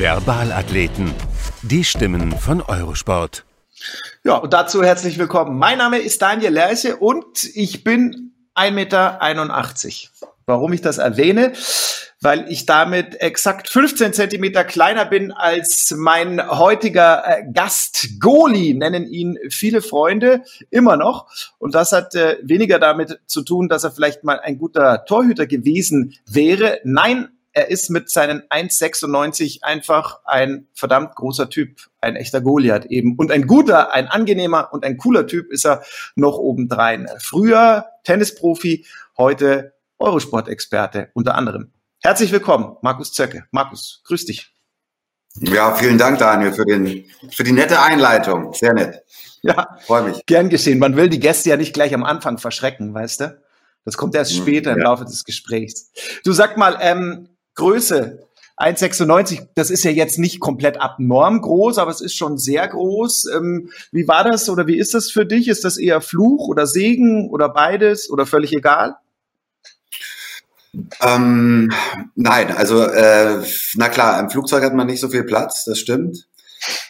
Verbalathleten. Die Stimmen von Eurosport. Ja, und dazu herzlich willkommen. Mein Name ist Daniel Lerche und ich bin 1,81 Meter. Warum ich das erwähne? Weil ich damit exakt 15 Zentimeter kleiner bin als mein heutiger äh, Gast Goli, nennen ihn viele Freunde immer noch. Und das hat äh, weniger damit zu tun, dass er vielleicht mal ein guter Torhüter gewesen wäre. Nein, er ist mit seinen 1,96 einfach ein verdammt großer Typ, ein echter Goliath eben. Und ein guter, ein angenehmer und ein cooler Typ ist er noch obendrein. Früher Tennisprofi, heute Eurosport-Experte unter anderem. Herzlich willkommen, Markus Zöcke. Markus, grüß dich. Ja, vielen Dank, Daniel, für, den, für die nette Einleitung. Sehr nett. Ja, freue mich. Gern geschehen. Man will die Gäste ja nicht gleich am Anfang verschrecken, weißt du? Das kommt erst später im Laufe des Gesprächs. Du sag mal, ähm, Größe 1,96, das ist ja jetzt nicht komplett abnorm groß, aber es ist schon sehr groß. Ähm, wie war das oder wie ist das für dich? Ist das eher Fluch oder Segen oder beides oder völlig egal? Ähm, nein, also äh, na klar, im Flugzeug hat man nicht so viel Platz, das stimmt.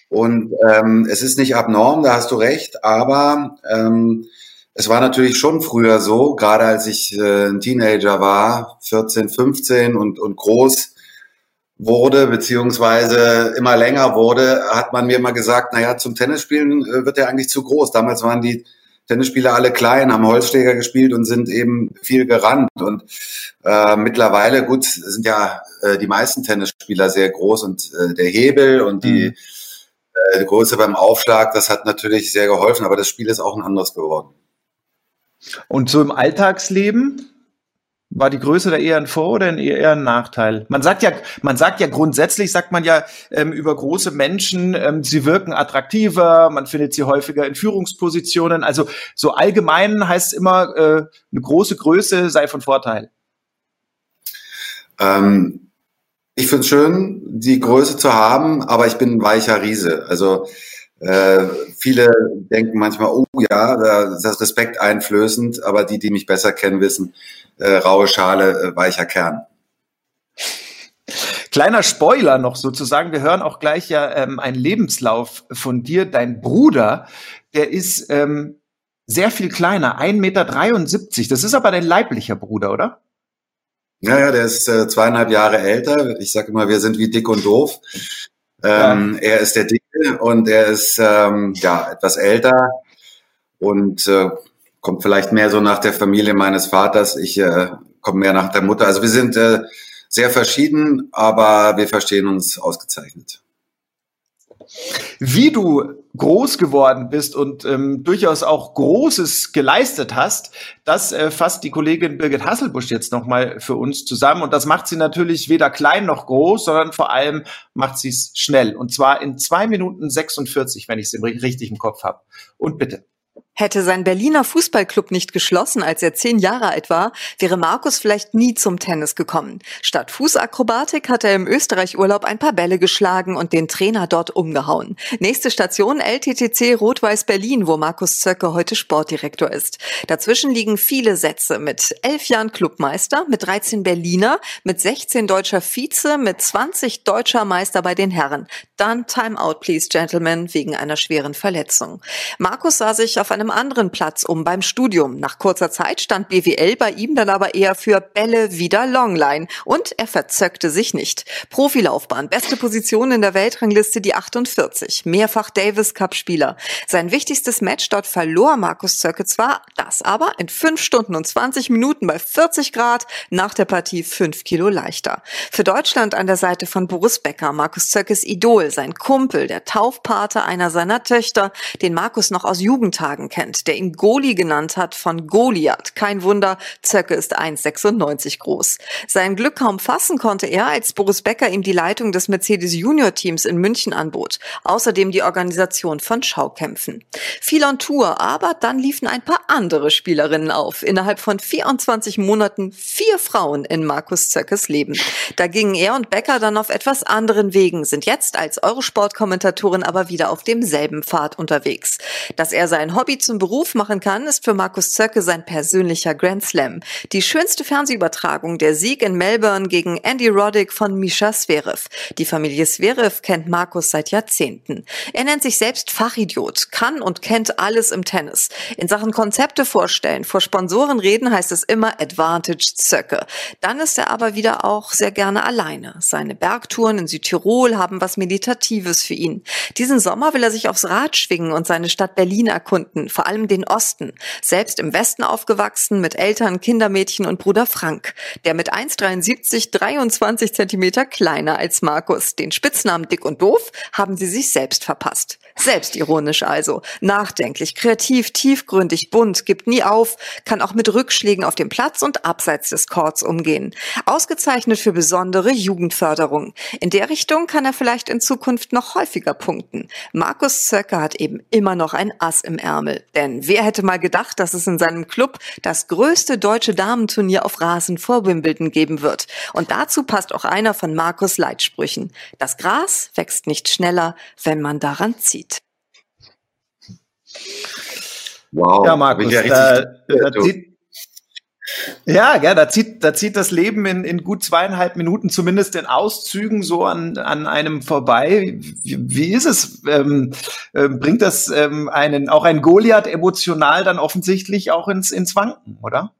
Und ähm, es ist nicht abnorm, da hast du recht, aber ähm, es war natürlich schon früher so, gerade als ich äh, ein Teenager war, 14, 15 und, und groß wurde, beziehungsweise immer länger wurde, hat man mir immer gesagt, naja, zum Tennisspielen äh, wird er eigentlich zu groß. Damals waren die Tennisspieler alle klein, haben Holzschläger gespielt und sind eben viel gerannt. Und äh, mittlerweile, gut, sind ja äh, die meisten Tennisspieler sehr groß und äh, der Hebel und die, mhm. äh, die Größe beim Aufschlag, das hat natürlich sehr geholfen, aber das Spiel ist auch ein anderes geworden. Und so im Alltagsleben war die Größe da eher ein Vor- oder eher ein Nachteil? Man sagt ja, man sagt ja grundsätzlich, sagt man ja ähm, über große Menschen, ähm, sie wirken attraktiver, man findet sie häufiger in Führungspositionen. Also so allgemein heißt immer, äh, eine große Größe sei von Vorteil. Ähm, ich finde es schön, die Größe zu haben, aber ich bin ein weicher Riese. Also äh, viele denken manchmal, oh ja, das ist Respekt einflößend, aber die, die mich besser kennen, wissen, äh, raue Schale, äh, weicher Kern. Kleiner Spoiler noch sozusagen, wir hören auch gleich ja ähm, einen Lebenslauf von dir. Dein Bruder, der ist ähm, sehr viel kleiner, 1,73 Meter. Das ist aber dein leiblicher Bruder, oder? Ja, ja, der ist äh, zweieinhalb Jahre älter. Ich sage immer, wir sind wie dick und doof. Ähm, ja. Er ist der Dicke und er ist ähm, ja etwas älter und äh, kommt vielleicht mehr so nach der Familie meines Vaters. Ich äh, komme mehr nach der Mutter. Also wir sind äh, sehr verschieden, aber wir verstehen uns ausgezeichnet. Wie du groß geworden bist und ähm, durchaus auch Großes geleistet hast, das äh, fasst die Kollegin Birgit Hasselbusch jetzt nochmal für uns zusammen. Und das macht sie natürlich weder klein noch groß, sondern vor allem macht sie es schnell. Und zwar in zwei Minuten 46, wenn ich es richtig im Kopf habe. Und bitte. Hätte sein Berliner Fußballclub nicht geschlossen, als er zehn Jahre alt war, wäre Markus vielleicht nie zum Tennis gekommen. Statt Fußakrobatik hat er im Österreich-Urlaub ein paar Bälle geschlagen und den Trainer dort umgehauen. Nächste Station LTTC Rot-Weiß Berlin, wo Markus Zöcke heute Sportdirektor ist. Dazwischen liegen viele Sätze mit elf Jahren Clubmeister, mit 13 Berliner, mit 16 deutscher Vize, mit 20 deutscher Meister bei den Herren. Dann Time out, please, Gentlemen, wegen einer schweren Verletzung. Markus sah sich auf einem anderen Platz um beim Studium. Nach kurzer Zeit stand BWL bei ihm dann aber eher für Bälle wieder Longline und er verzöckte sich nicht. Profilaufbahn, beste Position in der Weltrangliste die 48, mehrfach Davis Cup Spieler. Sein wichtigstes Match dort verlor Markus Zöcke zwar, das aber in 5 Stunden und 20 Minuten bei 40 Grad, nach der Partie 5 Kilo leichter. Für Deutschland an der Seite von Boris Becker, Markus Zöckes Idol, sein Kumpel, der Taufpate einer seiner Töchter, den Markus noch aus Jugendtagen kennt, der ihn Goli genannt hat von Goliath. Kein Wunder, Zöcke ist 1,96 groß. Sein Glück kaum fassen konnte er, als Boris Becker ihm die Leitung des Mercedes Junior Teams in München anbot. Außerdem die Organisation von Schaukämpfen. Viel on Tour, aber dann liefen ein paar andere Spielerinnen auf. Innerhalb von 24 Monaten vier Frauen in Markus Zöckes Leben. Da gingen er und Becker dann auf etwas anderen Wegen, sind jetzt als Eurosport-Kommentatorin aber wieder auf demselben Pfad unterwegs. Dass er sein Hobby zum Beruf machen kann, ist für Markus Zöcke sein persönlicher Grand Slam. Die schönste Fernsehübertragung, der Sieg in Melbourne gegen Andy Roddick von Misha Zverev. Die Familie Zverev kennt Markus seit Jahrzehnten. Er nennt sich selbst Fachidiot, kann und kennt alles im Tennis. In Sachen Konzepte vorstellen, vor Sponsoren reden heißt es immer Advantage Zöcke. Dann ist er aber wieder auch sehr gerne alleine. Seine Bergtouren in Südtirol haben was Meditatives für ihn. Diesen Sommer will er sich aufs Rad schwingen und seine Stadt Berlin erkunden, vor allem den Osten. Selbst im Westen aufgewachsen mit Eltern, Kindermädchen und Bruder Frank, der mit 1,73 23 Zentimeter kleiner als Markus. Den Spitznamen Dick und Doof haben sie sich selbst verpasst. Selbstironisch also, nachdenklich, kreativ, tiefgründig, bunt, gibt nie auf, kann auch mit Rückschlägen auf dem Platz und abseits des Courts umgehen. Ausgezeichnet für besondere Jugendförderung. In der Richtung kann er vielleicht in Zukunft noch häufiger punkten. Markus Zöcker hat eben immer noch ein Ass im Ärmel. Denn wer hätte mal gedacht, dass es in seinem Club das größte deutsche Damenturnier auf Rasen vor Wimbledon geben wird. Und dazu passt auch einer von Markus Leitsprüchen. Das Gras wächst nicht schneller, wenn man daran zieht. Wow. Ja, Markus, ja, da, da, zieht, ja, ja, da zieht, da zieht das Leben in, in gut zweieinhalb Minuten zumindest in Auszügen so an, an einem vorbei. Wie, wie ist es? Ähm, äh, bringt das ähm, einen, auch ein Goliath emotional dann offensichtlich auch ins, ins Wanken, oder?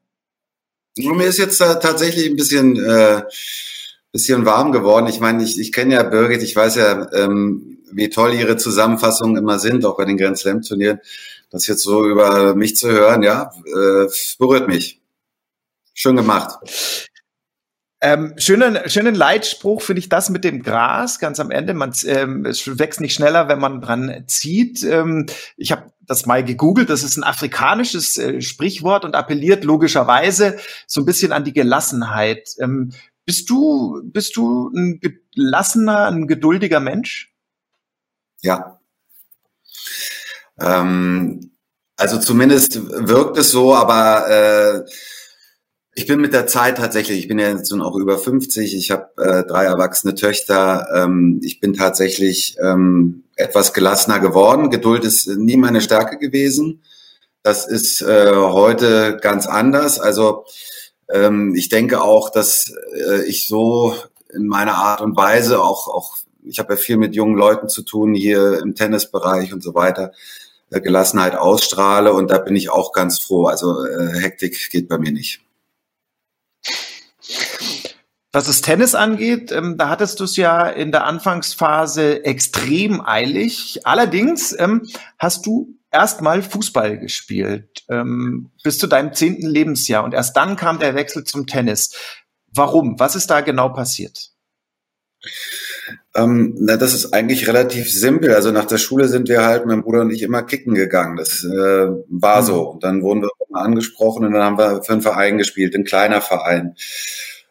Mir ist jetzt da tatsächlich ein bisschen, äh, bisschen warm geworden. Ich meine, ich, ich kenne ja Birgit, ich weiß ja, ähm, wie toll ihre Zusammenfassungen immer sind, auch bei den Grand Slam Turnieren. Das jetzt so über mich zu hören, ja, äh, berührt mich. Schön gemacht. Ähm, schönen, schönen Leitspruch finde ich das mit dem Gras ganz am Ende. Man, ähm, es wächst nicht schneller, wenn man dran zieht. Ähm, ich habe das mal gegoogelt. Das ist ein afrikanisches äh, Sprichwort und appelliert logischerweise so ein bisschen an die Gelassenheit. Ähm, bist du bist du ein gelassener, ein geduldiger Mensch? Ja. Ähm, also zumindest wirkt es so, aber äh, ich bin mit der Zeit tatsächlich, ich bin ja jetzt schon auch über 50, ich habe äh, drei erwachsene Töchter, ähm, ich bin tatsächlich ähm, etwas gelassener geworden. Geduld ist nie meine Stärke gewesen. Das ist äh, heute ganz anders. Also ähm, ich denke auch, dass äh, ich so in meiner Art und Weise auch, auch ich habe ja viel mit jungen Leuten zu tun hier im Tennisbereich und so weiter, äh, Gelassenheit ausstrahle und da bin ich auch ganz froh. Also äh, Hektik geht bei mir nicht. Was das Tennis angeht, ähm, da hattest du es ja in der Anfangsphase extrem eilig. Allerdings ähm, hast du erstmal Fußball gespielt ähm, bis zu deinem zehnten Lebensjahr und erst dann kam der Wechsel zum Tennis. Warum? Was ist da genau passiert? Ähm, na, das ist eigentlich relativ simpel. Also nach der Schule sind wir halt, mein Bruder und ich, immer kicken gegangen. Das äh, war mhm. so. Und dann wurden wir mal angesprochen und dann haben wir für einen Verein gespielt, ein kleiner Verein.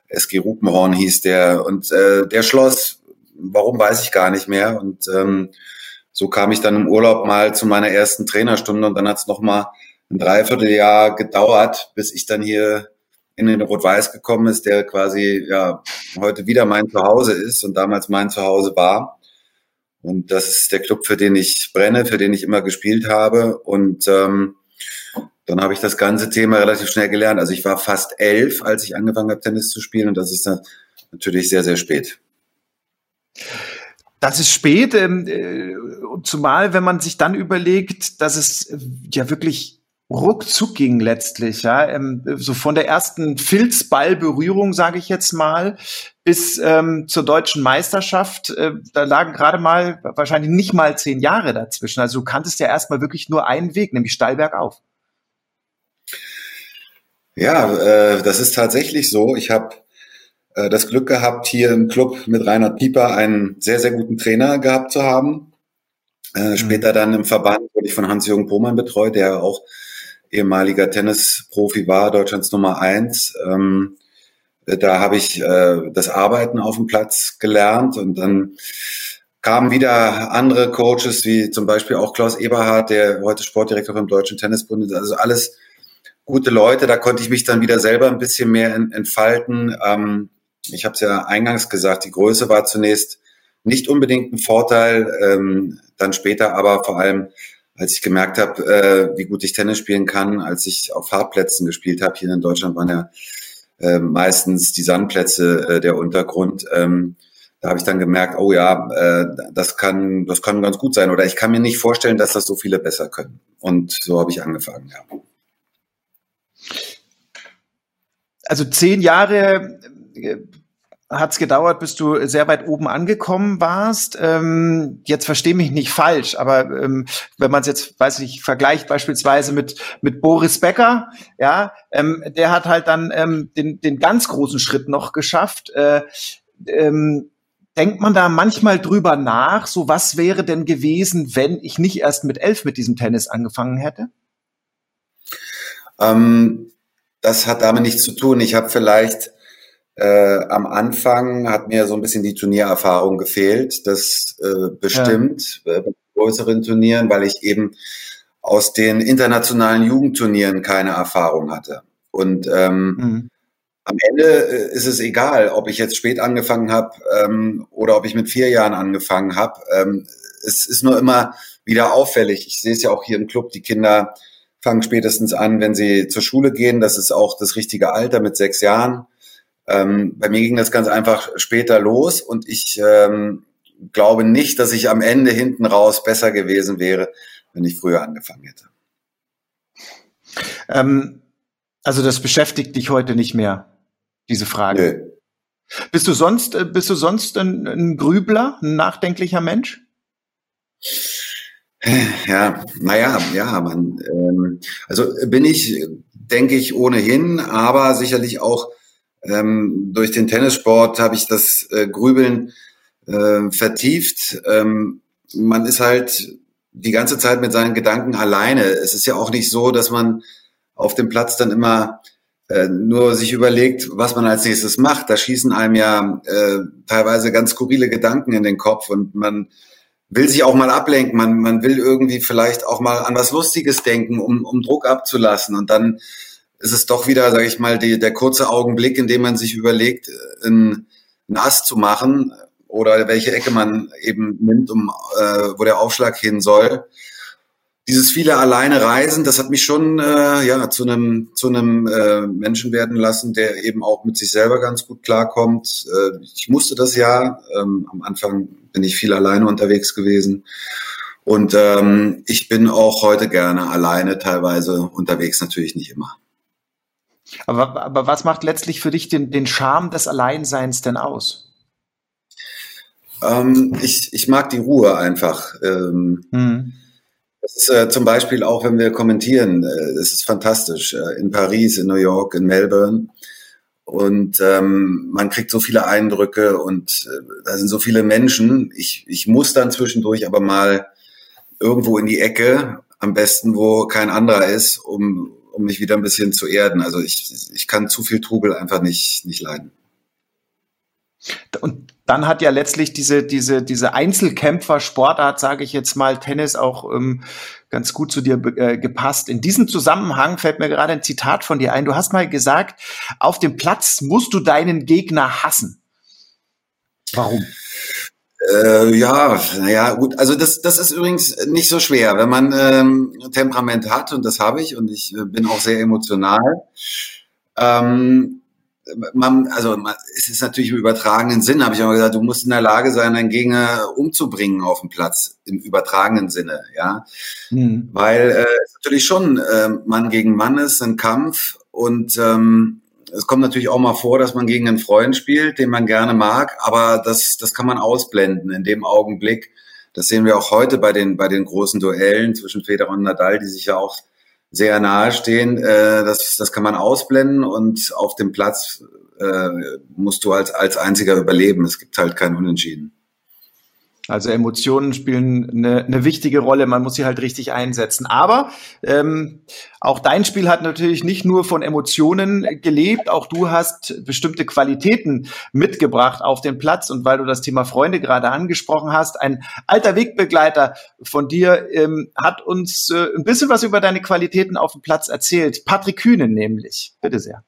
SG Rupenhorn hieß der. Und äh, der schloss, warum weiß ich gar nicht mehr. Und ähm, so kam ich dann im Urlaub mal zu meiner ersten Trainerstunde und dann hat es nochmal ein Dreivierteljahr gedauert, bis ich dann hier in den Rot-Weiß gekommen ist, der quasi ja heute wieder mein Zuhause ist und damals mein Zuhause war. Und das ist der Club, für den ich brenne, für den ich immer gespielt habe. Und ähm, dann habe ich das ganze Thema relativ schnell gelernt. Also ich war fast elf, als ich angefangen habe, Tennis zu spielen. Und das ist natürlich sehr, sehr spät. Das ist spät, ähm, äh, zumal wenn man sich dann überlegt, dass es äh, ja wirklich ruckzuck ging letztlich, ja, ähm, so von der ersten Filzballberührung, sage ich jetzt mal, bis ähm, zur deutschen Meisterschaft, äh, da lagen gerade mal wahrscheinlich nicht mal zehn Jahre dazwischen. Also du kanntest ja erstmal wirklich nur einen Weg, nämlich steil bergauf. Ja, äh, das ist tatsächlich so. Ich habe äh, das Glück gehabt, hier im Club mit Reinhard Pieper einen sehr, sehr guten Trainer gehabt zu haben. Äh, mhm. später dann im Verband wurde ich von Hans-Jürgen Pohmann betreut, der auch ehemaliger Tennisprofi war, Deutschlands Nummer eins. Ähm, da habe ich äh, das Arbeiten auf dem Platz gelernt und dann kamen wieder andere Coaches, wie zum Beispiel auch Klaus Eberhardt, der heute Sportdirektor im Deutschen Tennisbund ist. Also alles gute Leute, da konnte ich mich dann wieder selber ein bisschen mehr entfalten. Ähm, ich habe es ja eingangs gesagt, die Größe war zunächst nicht unbedingt ein Vorteil, ähm, dann später aber vor allem, als ich gemerkt habe, äh, wie gut ich Tennis spielen kann, als ich auf Hartplätzen gespielt habe, hier in Deutschland waren ja äh, meistens die Sandplätze äh, der Untergrund. Ähm, da habe ich dann gemerkt, oh ja, äh, das kann, das kann ganz gut sein. Oder ich kann mir nicht vorstellen, dass das so viele besser können. Und so habe ich angefangen, ja. Also zehn Jahre äh, hat es gedauert, bis du sehr weit oben angekommen warst. Ähm, jetzt verstehe mich nicht falsch, aber ähm, wenn man es jetzt, weiß ich, vergleicht beispielsweise mit mit Boris Becker, ja, ähm, der hat halt dann ähm, den den ganz großen Schritt noch geschafft. Äh, ähm, denkt man da manchmal drüber nach, so was wäre denn gewesen, wenn ich nicht erst mit elf mit diesem Tennis angefangen hätte? Ähm, das hat damit nichts zu tun. Ich habe vielleicht äh, am Anfang hat mir so ein bisschen die Turniererfahrung gefehlt. Das äh, bestimmt ja. bei größeren Turnieren, weil ich eben aus den internationalen Jugendturnieren keine Erfahrung hatte. Und ähm, mhm. am Ende äh, ist es egal, ob ich jetzt spät angefangen habe ähm, oder ob ich mit vier Jahren angefangen habe. Ähm, es ist nur immer wieder auffällig. Ich sehe es ja auch hier im Club, die Kinder fangen spätestens an, wenn sie zur Schule gehen. Das ist auch das richtige Alter mit sechs Jahren. Ähm, bei mir ging das ganz einfach später los und ich ähm, glaube nicht, dass ich am Ende hinten raus besser gewesen wäre, wenn ich früher angefangen hätte. Ähm, also das beschäftigt dich heute nicht mehr, diese Frage. Nö. Bist du sonst, äh, bist du sonst ein, ein Grübler, ein nachdenklicher Mensch? Ja, naja, ja, man, ähm, also bin ich, denke ich, ohnehin, aber sicherlich auch ähm, durch den Tennissport habe ich das äh, Grübeln äh, vertieft. Ähm, man ist halt die ganze Zeit mit seinen Gedanken alleine. Es ist ja auch nicht so, dass man auf dem Platz dann immer äh, nur sich überlegt, was man als nächstes macht. Da schießen einem ja äh, teilweise ganz skurrile Gedanken in den Kopf und man will sich auch mal ablenken. Man, man will irgendwie vielleicht auch mal an was Lustiges denken, um, um Druck abzulassen. Und dann ist es doch wieder, sage ich mal, die, der kurze Augenblick, in dem man sich überlegt, einen, einen Ast zu machen oder welche Ecke man eben nimmt, um äh, wo der Aufschlag hin soll. Dieses viele alleine Reisen, das hat mich schon äh, ja zu einem zu einem äh, Menschen werden lassen, der eben auch mit sich selber ganz gut klarkommt. Äh, ich musste das ja. Ähm, am Anfang bin ich viel alleine unterwegs gewesen. Und ähm, ich bin auch heute gerne alleine teilweise unterwegs, natürlich nicht immer. Aber, aber was macht letztlich für dich den, den Charme des Alleinseins denn aus? Ähm, ich, ich mag die Ruhe einfach. Ähm, hm. Das ist äh, zum Beispiel auch, wenn wir kommentieren, äh, das ist fantastisch. Äh, in Paris, in New York, in Melbourne. Und ähm, man kriegt so viele Eindrücke und äh, da sind so viele Menschen. Ich, ich muss dann zwischendurch aber mal irgendwo in die Ecke, am besten, wo kein anderer ist, um, um mich wieder ein bisschen zu erden. Also ich, ich kann zu viel Trubel einfach nicht, nicht leiden. Und dann hat ja letztlich diese, diese, diese Einzelkämpfer-Sportart, sage ich jetzt mal, Tennis auch ähm, ganz gut zu dir äh, gepasst. In diesem Zusammenhang fällt mir gerade ein Zitat von dir ein. Du hast mal gesagt, auf dem Platz musst du deinen Gegner hassen. Warum? Äh, ja, naja, gut. Also das, das ist übrigens nicht so schwer, wenn man ähm, Temperament hat und das habe ich und ich äh, bin auch sehr emotional. Ähm, man, also man, es ist natürlich im übertragenen Sinn, habe ich immer gesagt, du musst in der Lage sein, deinen Gegner umzubringen auf dem Platz, im übertragenen Sinne, ja. Mhm. Weil äh, natürlich schon äh, Mann gegen Mann ist, ein Kampf und ähm, es kommt natürlich auch mal vor, dass man gegen einen Freund spielt, den man gerne mag, aber das, das kann man ausblenden in dem Augenblick. Das sehen wir auch heute bei den, bei den großen Duellen zwischen Federer und Nadal, die sich ja auch sehr nahe stehen. Äh, das, das kann man ausblenden und auf dem Platz äh, musst du als, als einziger überleben. Es gibt halt kein Unentschieden. Also Emotionen spielen eine, eine wichtige Rolle. Man muss sie halt richtig einsetzen. Aber ähm, auch dein Spiel hat natürlich nicht nur von Emotionen gelebt. Auch du hast bestimmte Qualitäten mitgebracht auf den Platz. Und weil du das Thema Freunde gerade angesprochen hast, ein alter Wegbegleiter von dir ähm, hat uns äh, ein bisschen was über deine Qualitäten auf dem Platz erzählt. Patrick Kühnen nämlich. Bitte sehr.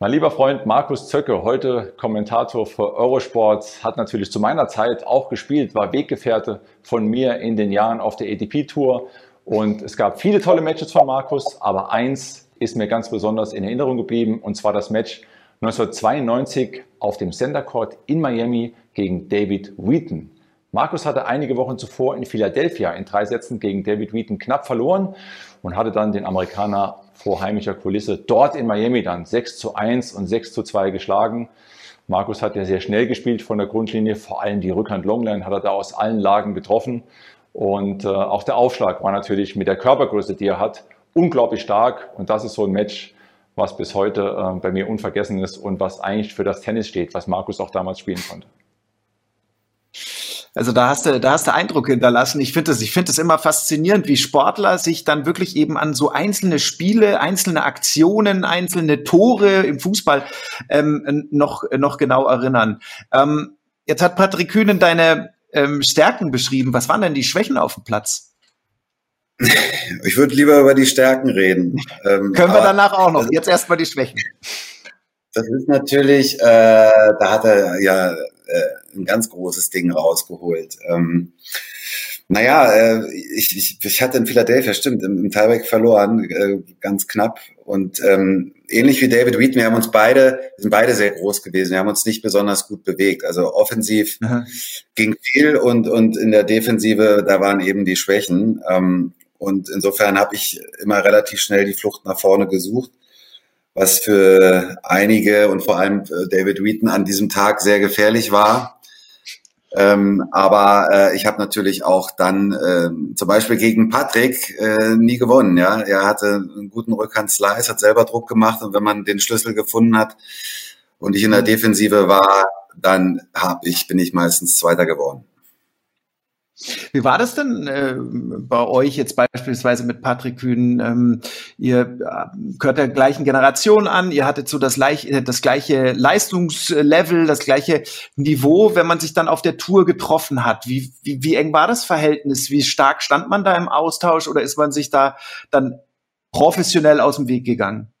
Mein lieber Freund Markus Zöcke, heute Kommentator für Eurosport, hat natürlich zu meiner Zeit auch gespielt, war Weggefährte von mir in den Jahren auf der ATP-Tour. Und es gab viele tolle Matches von Markus, aber eins ist mir ganz besonders in Erinnerung geblieben, und zwar das Match 1992 auf dem Center Court in Miami gegen David Wheaton. Markus hatte einige Wochen zuvor in Philadelphia in drei Sätzen gegen David Wheaton knapp verloren und hatte dann den Amerikaner vor heimischer Kulisse dort in Miami dann 6 zu 1 und 6 zu 2 geschlagen. Markus hat ja sehr schnell gespielt von der Grundlinie, vor allem die Rückhand Longline hat er da aus allen Lagen getroffen. Und äh, auch der Aufschlag war natürlich mit der Körpergröße, die er hat, unglaublich stark. Und das ist so ein Match, was bis heute äh, bei mir unvergessen ist und was eigentlich für das Tennis steht, was Markus auch damals spielen konnte. Also da hast du, da hast du Eindruck hinterlassen. Ich finde es, ich finde es immer faszinierend, wie Sportler sich dann wirklich eben an so einzelne Spiele, einzelne Aktionen, einzelne Tore im Fußball ähm, noch noch genau erinnern. Ähm, jetzt hat Patrick Kühnen deine ähm, Stärken beschrieben. Was waren denn die Schwächen auf dem Platz? Ich würde lieber über die Stärken reden. Ähm, Können wir danach auch noch. Jetzt erstmal die Schwächen. Das ist natürlich, äh, da hat er ja äh, ein ganz großes Ding rausgeholt. Ähm, naja, äh, ich, ich, ich hatte in Philadelphia, stimmt, im, im Tiebreak verloren, äh, ganz knapp. Und ähm, ähnlich wie David Wheaton, wir haben uns beide, wir sind beide sehr groß gewesen, wir haben uns nicht besonders gut bewegt. Also offensiv Aha. ging viel und, und in der Defensive, da waren eben die Schwächen. Ähm, und insofern habe ich immer relativ schnell die Flucht nach vorne gesucht was für einige und vor allem David Wheaton an diesem Tag sehr gefährlich war. Ähm, aber äh, ich habe natürlich auch dann äh, zum Beispiel gegen Patrick äh, nie gewonnen. Ja, er hatte einen guten Rückhand-Slice, hat selber Druck gemacht und wenn man den Schlüssel gefunden hat und ich in der Defensive war, dann hab ich bin ich meistens Zweiter geworden. Wie war das denn äh, bei euch jetzt beispielsweise mit Patrick Kühn? Ähm, ihr äh, gehört der gleichen Generation an, ihr hattet so das, gleiche, das gleiche Leistungslevel, das gleiche Niveau, wenn man sich dann auf der Tour getroffen hat. Wie, wie, wie eng war das Verhältnis? Wie stark stand man da im Austausch oder ist man sich da dann professionell aus dem Weg gegangen?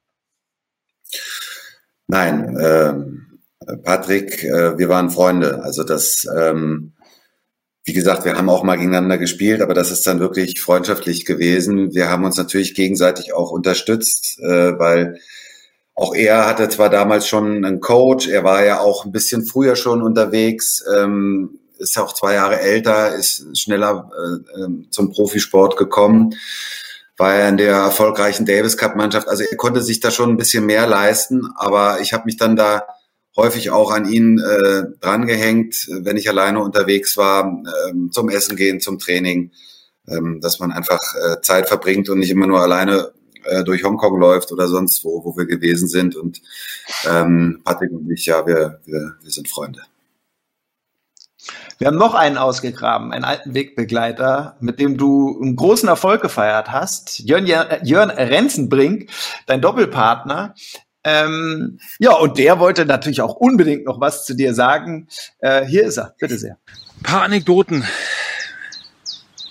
Nein, äh, Patrick, äh, wir waren Freunde. Also das ähm, wie gesagt, wir haben auch mal gegeneinander gespielt, aber das ist dann wirklich freundschaftlich gewesen. Wir haben uns natürlich gegenseitig auch unterstützt, äh, weil auch er hatte zwar damals schon einen Coach, er war ja auch ein bisschen früher schon unterwegs, ähm, ist auch zwei Jahre älter, ist schneller äh, ähm, zum Profisport gekommen, war er in der erfolgreichen Davis Cup Mannschaft. Also er konnte sich da schon ein bisschen mehr leisten, aber ich habe mich dann da häufig auch an ihn äh, drangehängt, wenn ich alleine unterwegs war, ähm, zum Essen gehen, zum Training, ähm, dass man einfach äh, Zeit verbringt und nicht immer nur alleine äh, durch Hongkong läuft oder sonst wo, wo wir gewesen sind. Und ähm, Patrick und ich, ja, wir, wir, wir sind Freunde. Wir haben noch einen ausgegraben, einen alten Wegbegleiter, mit dem du einen großen Erfolg gefeiert hast. Jörn, Jörn Renzenbrink, dein Doppelpartner. Ähm, ja, und der wollte natürlich auch unbedingt noch was zu dir sagen. Äh, hier ist er, bitte sehr. Ein paar Anekdoten.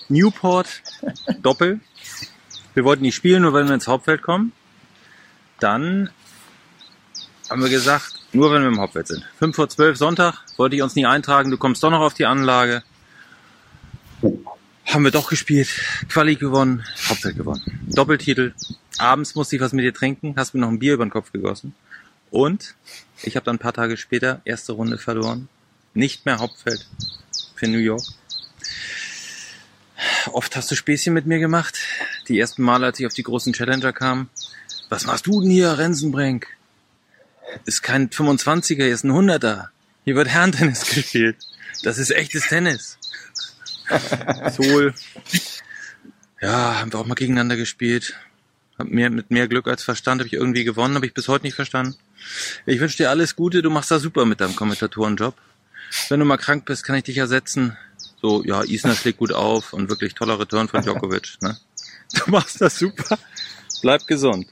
Newport, Doppel. Wir wollten nicht spielen, nur wenn wir ins Hauptfeld kommen. Dann haben wir gesagt, nur wenn wir im Hauptfeld sind. 5 vor 12 Sonntag wollte ich uns nie eintragen, du kommst doch noch auf die Anlage. Haben wir doch gespielt, Quali gewonnen, Hauptfeld gewonnen. Doppeltitel, abends musste ich was mit dir trinken, hast mir noch ein Bier über den Kopf gegossen. Und ich habe dann ein paar Tage später erste Runde verloren. Nicht mehr Hauptfeld für New York. Oft hast du Späßchen mit mir gemacht. Die ersten Male, als ich auf die großen Challenger kam. Was machst du denn hier, Rensenbrink? Ist kein 25er, hier ist ein 100er. Hier wird Herrentennis gespielt. Das ist echtes Tennis. Sol. Ja, haben wir auch mal gegeneinander gespielt. Hab mehr, mit mehr Glück als Verstand habe ich irgendwie gewonnen, habe ich bis heute nicht verstanden. Ich wünsche dir alles Gute, du machst da super mit deinem Kommentatorenjob. Wenn du mal krank bist, kann ich dich ersetzen. So, ja, Isner schlägt gut auf und wirklich toller Return von Djokovic. Ne? Du machst das super. Bleib gesund.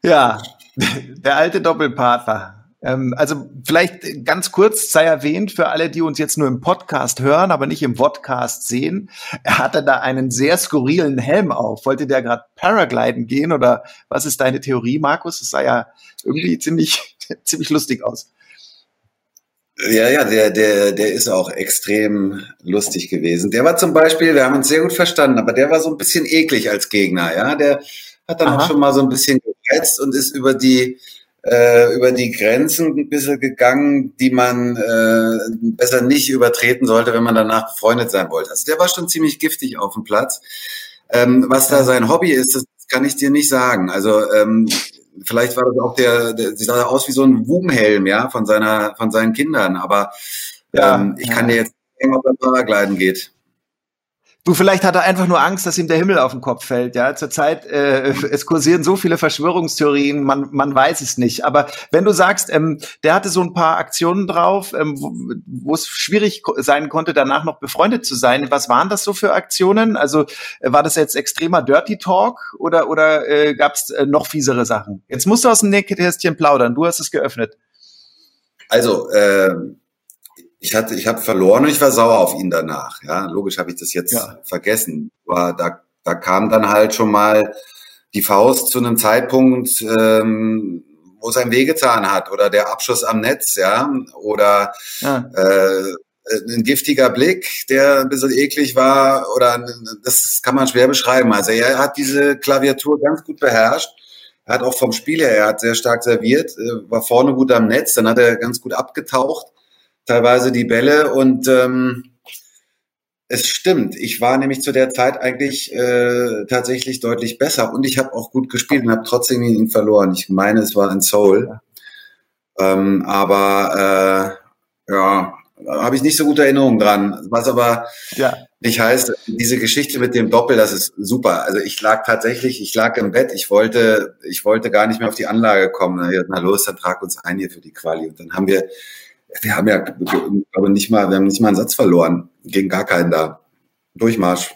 Ja, der alte Doppelpartner. Ähm, also vielleicht ganz kurz sei erwähnt für alle, die uns jetzt nur im Podcast hören, aber nicht im Podcast sehen. Er hatte da einen sehr skurrilen Helm auf. Wollte der gerade Paragliden gehen oder was ist deine Theorie, Markus? Es sah ja irgendwie ziemlich, ziemlich lustig aus. Ja, ja, der, der, der ist auch extrem lustig gewesen. Der war zum Beispiel, wir haben uns sehr gut verstanden, aber der war so ein bisschen eklig als Gegner, ja. Der hat dann Aha. auch schon mal so ein bisschen gereizt und ist über die, äh, über die Grenzen ein bisschen gegangen, die man äh, besser nicht übertreten sollte, wenn man danach befreundet sein wollte. Also der war schon ziemlich giftig auf dem Platz. Ähm, was da sein Hobby ist, das kann ich dir nicht sagen. Also ähm, vielleicht war das auch der, der sie sah aus wie so ein Wumhelm, ja, von seiner, von seinen Kindern. Aber ähm, ich kann dir jetzt nicht sagen, ob er Paragliden geht. Du, vielleicht hat er einfach nur Angst, dass ihm der Himmel auf den Kopf fällt. Ja, zurzeit äh, es kursieren so viele Verschwörungstheorien, man man weiß es nicht. Aber wenn du sagst, ähm, der hatte so ein paar Aktionen drauf, ähm, wo es schwierig sein konnte, danach noch befreundet zu sein. Was waren das so für Aktionen? Also äh, war das jetzt extremer Dirty Talk oder oder äh, gab es äh, noch fiesere Sachen? Jetzt musst du aus dem Nähkästchen plaudern. Du hast es geöffnet. Also äh ich hatte, ich habe verloren und ich war sauer auf ihn danach. Ja, logisch habe ich das jetzt ja. vergessen. War da, da kam dann halt schon mal die Faust zu einem Zeitpunkt, ähm, wo es einem wehgetan hat oder der Abschuss am Netz, ja, oder ja. Äh, ein giftiger Blick, der ein bisschen eklig war, oder das kann man schwer beschreiben. Also er hat diese Klaviatur ganz gut beherrscht. Er hat auch vom Spiel her, er hat sehr stark serviert, äh, war vorne gut am Netz, dann hat er ganz gut abgetaucht teilweise die Bälle und ähm, es stimmt. Ich war nämlich zu der Zeit eigentlich äh, tatsächlich deutlich besser und ich habe auch gut gespielt und habe trotzdem ihn verloren. Ich meine, es war in Seoul. Ähm, aber äh, ja, habe ich nicht so gute Erinnerungen dran. Was aber ja. nicht heißt, diese Geschichte mit dem Doppel, das ist super. Also ich lag tatsächlich, ich lag im Bett, ich wollte, ich wollte gar nicht mehr auf die Anlage kommen. Na los, dann trag uns ein hier für die Quali. Und dann haben wir wir haben ja, aber nicht mal, wir haben nicht mal einen Satz verloren. Gegen gar keinen da. Durchmarsch.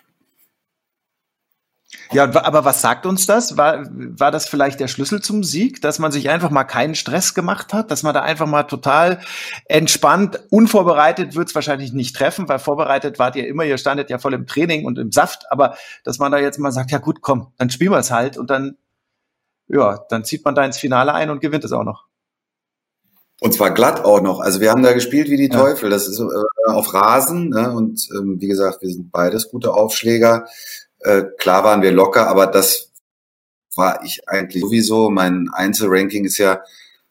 Ja, aber was sagt uns das? War, war das vielleicht der Schlüssel zum Sieg, dass man sich einfach mal keinen Stress gemacht hat, dass man da einfach mal total entspannt, unvorbereitet wird es wahrscheinlich nicht treffen, weil vorbereitet wart ihr immer, ihr standet ja voll im Training und im Saft, aber dass man da jetzt mal sagt, ja gut, komm, dann spielen wir es halt und dann, ja, dann zieht man da ins Finale ein und gewinnt es auch noch. Und zwar glatt auch noch. Also wir haben da gespielt wie die ja. Teufel. Das ist äh, auf Rasen. Ne? Und ähm, wie gesagt, wir sind beides gute Aufschläger. Äh, klar waren wir locker, aber das war ich eigentlich sowieso. Mein Einzelranking ist ja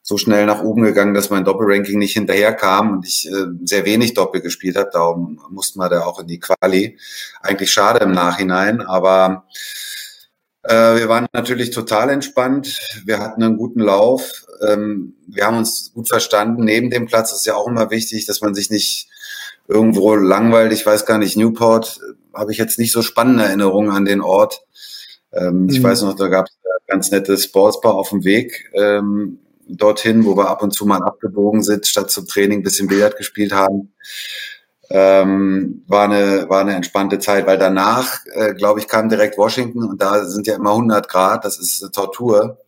so schnell nach oben gegangen, dass mein Doppelranking nicht hinterherkam und ich äh, sehr wenig Doppel gespielt habe. Darum mussten wir da auch in die Quali. Eigentlich schade im Nachhinein, aber wir waren natürlich total entspannt. Wir hatten einen guten Lauf. Ähm, wir haben uns gut verstanden. Neben dem Platz ist ja auch immer wichtig, dass man sich nicht irgendwo langweilt. Ich weiß gar nicht, Newport äh, habe ich jetzt nicht so spannende Erinnerungen an den Ort. Ähm, mhm. Ich weiß noch, da gab es ganz nette Sportsbar auf dem Weg ähm, dorthin, wo wir ab und zu mal abgebogen sind, statt zum Training ein bisschen Billard gespielt haben ähm, war eine war eine entspannte Zeit, weil danach, äh, glaube ich, kam direkt Washington und da sind ja immer 100 Grad, das ist eine Tortur.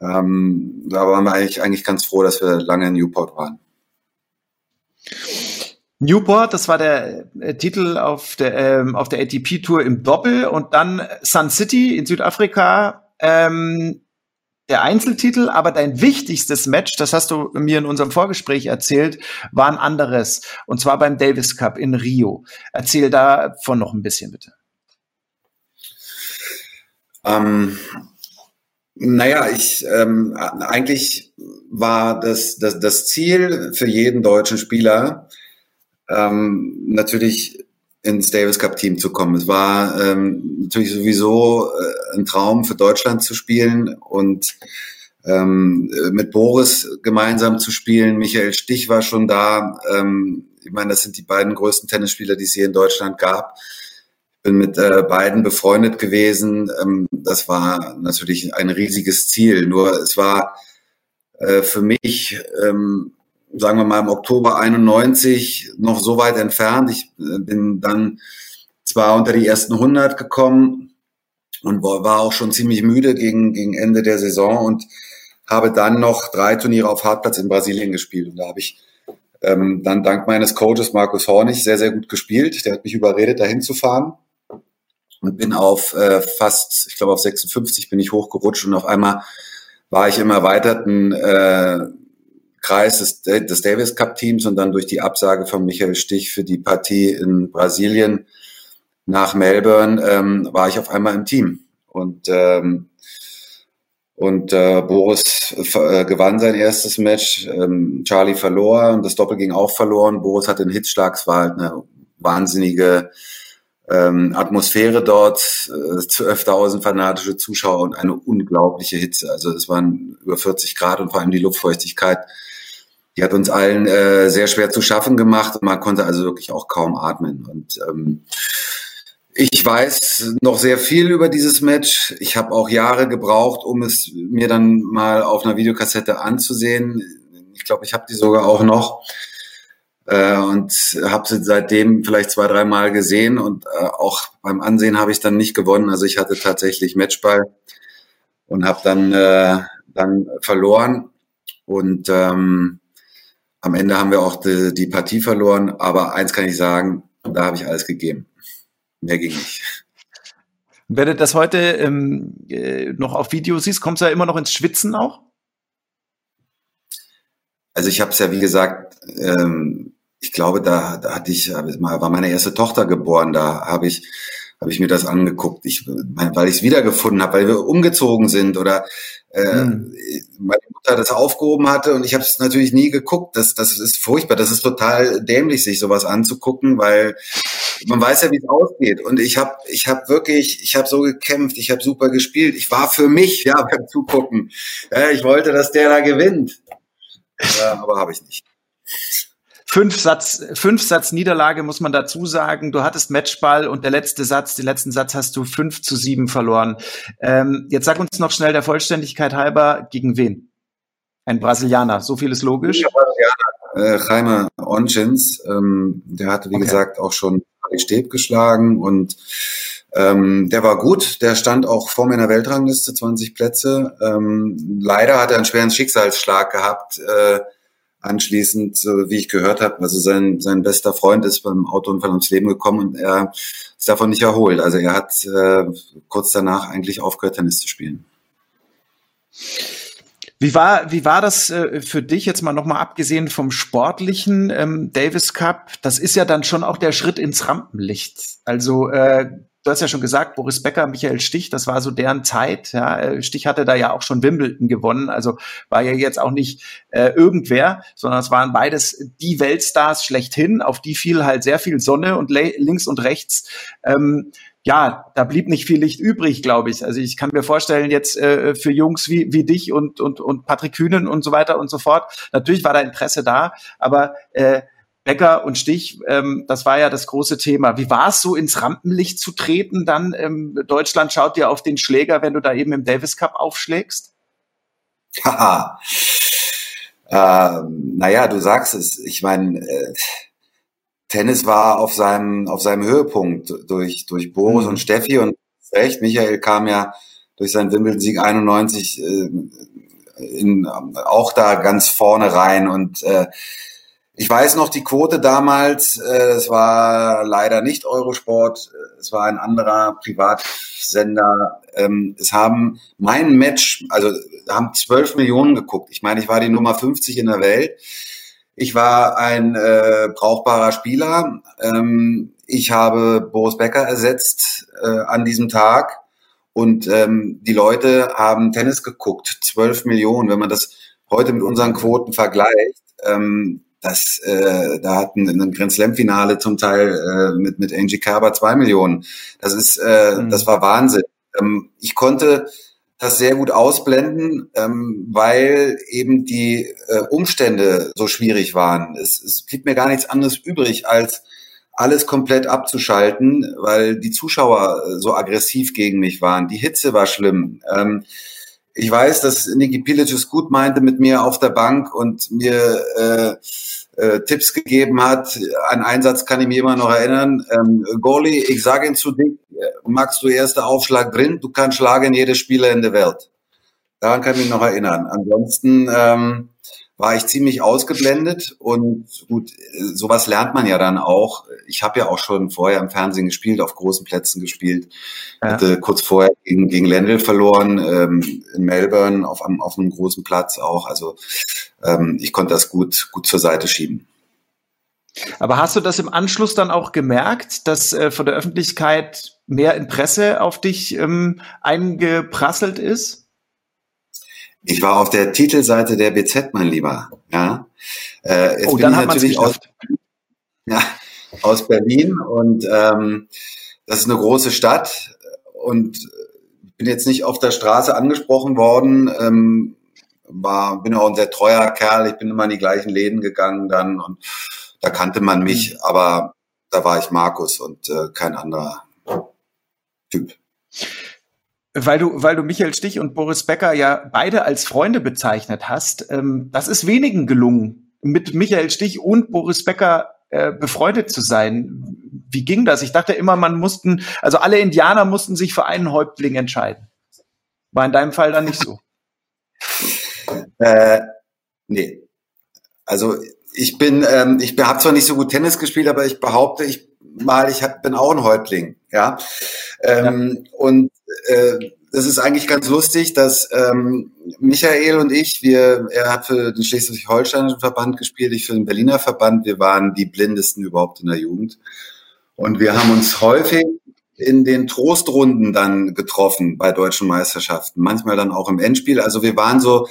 Ähm, da waren wir eigentlich eigentlich ganz froh, dass wir lange in Newport waren. Newport, das war der äh, Titel auf der ähm, auf der ATP Tour im Doppel und dann Sun City in Südafrika. Ähm, der Einzeltitel, aber dein wichtigstes Match, das hast du mir in unserem Vorgespräch erzählt, war ein anderes. Und zwar beim Davis Cup in Rio. Erzähl davon noch ein bisschen, bitte. Ähm, naja, ich ähm, eigentlich war das, das, das Ziel für jeden deutschen Spieler ähm, natürlich ins Davis Cup Team zu kommen. Es war ähm, natürlich sowieso äh, ein Traum für Deutschland zu spielen und ähm, mit Boris gemeinsam zu spielen. Michael Stich war schon da. Ähm, ich meine, das sind die beiden größten Tennisspieler, die es hier in Deutschland gab. Ich bin mit äh, beiden befreundet gewesen. Ähm, das war natürlich ein riesiges Ziel. Nur es war äh, für mich ähm, sagen wir mal im Oktober 91 noch so weit entfernt. Ich äh, bin dann zwar unter die ersten 100 gekommen und war auch schon ziemlich müde gegen, gegen Ende der Saison und habe dann noch drei Turniere auf Hartplatz in Brasilien gespielt. Und da habe ich ähm, dann dank meines Coaches Markus Hornig sehr, sehr gut gespielt. Der hat mich überredet, dahin zu fahren und bin auf äh, fast, ich glaube auf 56 bin ich hochgerutscht und auf einmal war ich im erweiterten äh, Kreis des, des Davis Cup Teams und dann durch die Absage von Michael Stich für die Partie in Brasilien nach Melbourne ähm, war ich auf einmal im Team und ähm, und äh, Boris äh, gewann sein erstes Match, ähm, Charlie verlor und das Doppel ging auch verloren. Boris hatte einen Hitzschlag, es war halt eine wahnsinnige ähm, Atmosphäre dort, äh, 12.000 fanatische Zuschauer und eine unglaubliche Hitze. Also es waren über 40 Grad und vor allem die Luftfeuchtigkeit, die hat uns allen äh, sehr schwer zu schaffen gemacht man konnte also wirklich auch kaum atmen. Und ähm, ich weiß noch sehr viel über dieses Match. Ich habe auch Jahre gebraucht, um es mir dann mal auf einer Videokassette anzusehen. Ich glaube, ich habe die sogar auch noch äh, und habe sie seitdem vielleicht zwei, drei Mal gesehen und äh, auch beim Ansehen habe ich dann nicht gewonnen. Also ich hatte tatsächlich Matchball und habe dann äh, dann verloren und ähm, am Ende haben wir auch die, die Partie verloren. Aber eins kann ich sagen, da habe ich alles gegeben. Mehr ging nicht. Wenn du das heute ähm, äh, noch auf Video siehst, kommst du ja immer noch ins Schwitzen auch? Also ich habe es ja, wie gesagt, ähm, ich glaube, da, da hatte ich, war meine erste Tochter geboren, da habe ich, habe ich mir das angeguckt, ich, weil ich es wiedergefunden habe, weil wir umgezogen sind oder äh, hm. meine Mutter das aufgehoben hatte und ich habe es natürlich nie geguckt. Das, das ist furchtbar, das ist total dämlich, sich sowas anzugucken, weil man weiß ja, wie es ausgeht. Und ich habe ich hab wirklich, ich habe so gekämpft, ich habe super gespielt. Ich war für mich, ja, beim Zugucken. Ja, ich wollte, dass der da gewinnt. Ja, aber habe ich nicht. Fünf Satz, fünf Satz Niederlage muss man dazu sagen. Du hattest Matchball und der letzte Satz, den letzten Satz hast du fünf zu sieben verloren. Ähm, jetzt sag uns noch schnell der Vollständigkeit halber, gegen wen? Ein Brasilianer, so viel ist logisch. Äh, Jaime Onchins, ähm, der hatte, wie okay. gesagt, auch schon die Stäb geschlagen und ähm, der war gut, der stand auch vor mir in der Weltrangliste, 20 Plätze. Ähm, leider hat er einen schweren Schicksalsschlag gehabt. Äh, anschließend, wie ich gehört habe, also sein, sein bester Freund ist beim Autounfall ums Leben gekommen und er ist davon nicht erholt. Also er hat äh, kurz danach eigentlich aufgehört, Tennis zu spielen. Wie war, wie war das äh, für dich jetzt mal nochmal abgesehen vom sportlichen ähm, Davis Cup? Das ist ja dann schon auch der Schritt ins Rampenlicht. Also äh, du hast ja schon gesagt, Boris Becker, Michael Stich, das war so deren Zeit. Ja, äh, Stich hatte da ja auch schon Wimbledon gewonnen, also war ja jetzt auch nicht äh, irgendwer, sondern es waren beides die Weltstars schlechthin. Auf die fiel halt sehr viel Sonne und links und rechts. Ähm, ja, da blieb nicht viel Licht übrig, glaube ich. Also ich kann mir vorstellen, jetzt äh, für Jungs wie, wie dich und, und, und Patrick Kühnen und so weiter und so fort, natürlich war da Interesse da, aber äh, Becker und Stich, ähm, das war ja das große Thema. Wie war es so ins Rampenlicht zu treten dann? Ähm, Deutschland schaut dir auf den Schläger, wenn du da eben im Davis Cup aufschlägst? Haha. ähm, naja, du sagst es. Ich meine, äh, Tennis war auf seinem, auf seinem Höhepunkt durch, durch Boris mhm. und Steffi und recht. Michael kam ja durch seinen Wimbledon-Sieg 91 äh, in, auch da ganz vorne rein und äh, ich weiß noch die Quote damals, äh, es war leider nicht Eurosport, es war ein anderer Privatsender. Ähm, es haben mein Match, also haben zwölf Millionen geguckt. Ich meine, ich war die Nummer 50 in der Welt. Ich war ein äh, brauchbarer Spieler. Ähm, ich habe Boris Becker ersetzt äh, an diesem Tag. Und ähm, die Leute haben Tennis geguckt, zwölf Millionen. Wenn man das heute mit unseren Quoten vergleicht, ähm, das, äh, da hatten in einem Grand Slam Finale zum Teil äh, mit mit Angie Kerber zwei Millionen. Das ist, äh, mhm. das war Wahnsinn. Ähm, ich konnte das sehr gut ausblenden, ähm, weil eben die äh, Umstände so schwierig waren. Es, es blieb mir gar nichts anderes übrig, als alles komplett abzuschalten, weil die Zuschauer so aggressiv gegen mich waren. Die Hitze war schlimm. Ähm, ich weiß, dass Niki Pilic es gut meinte mit mir auf der Bank und mir äh, äh, Tipps gegeben hat. An Einsatz kann ich mich immer noch erinnern. Ähm, Goalie, ich sage ihn zu dick, magst du erster Aufschlag drin, du kannst schlagen jede Spieler in der Welt. Daran kann ich mich noch erinnern. Ansonsten ähm, war ich ziemlich ausgeblendet und gut, sowas lernt man ja dann auch. Ich habe ja auch schon vorher im Fernsehen gespielt, auf großen Plätzen gespielt. Ja. Hatte kurz vorher gegen, gegen Lendl verloren, ähm, in Melbourne auf einem, auf einem großen Platz auch. Also ähm, ich konnte das gut, gut zur Seite schieben. Aber hast du das im Anschluss dann auch gemerkt, dass äh, von der Öffentlichkeit mehr Interesse auf dich ähm, eingeprasselt ist? Ich war auf der Titelseite der BZ, mein Lieber. Ja. Äh, jetzt oh, bin dann ich natürlich aus, ja, aus Berlin und ähm, das ist eine große Stadt und bin jetzt nicht auf der Straße angesprochen worden. Ähm, war, bin auch ein sehr treuer Kerl. Ich bin immer in die gleichen Läden gegangen dann und da kannte man mich, mhm. aber da war ich Markus und äh, kein anderer Typ. Weil du, weil du Michael Stich und Boris Becker ja beide als Freunde bezeichnet hast, ähm, das ist wenigen gelungen, mit Michael Stich und Boris Becker äh, befreundet zu sein. Wie ging das? Ich dachte immer, man mussten, also alle Indianer mussten sich für einen Häuptling entscheiden. War in deinem Fall dann nicht so. äh, nee. Also ich bin, ähm, ich habe zwar nicht so gut Tennis gespielt, aber ich behaupte, ich mal, ich hab, bin auch ein Häuptling, ja. Ähm, ja. Und äh, das ist eigentlich ganz lustig, dass ähm, Michael und ich, wir, er hat für den Schleswig-Holsteinischen Verband gespielt, ich für den Berliner Verband, wir waren die blindesten überhaupt in der Jugend. Und wir haben uns häufig in den Trostrunden dann getroffen bei deutschen Meisterschaften, manchmal dann auch im Endspiel. Also wir waren so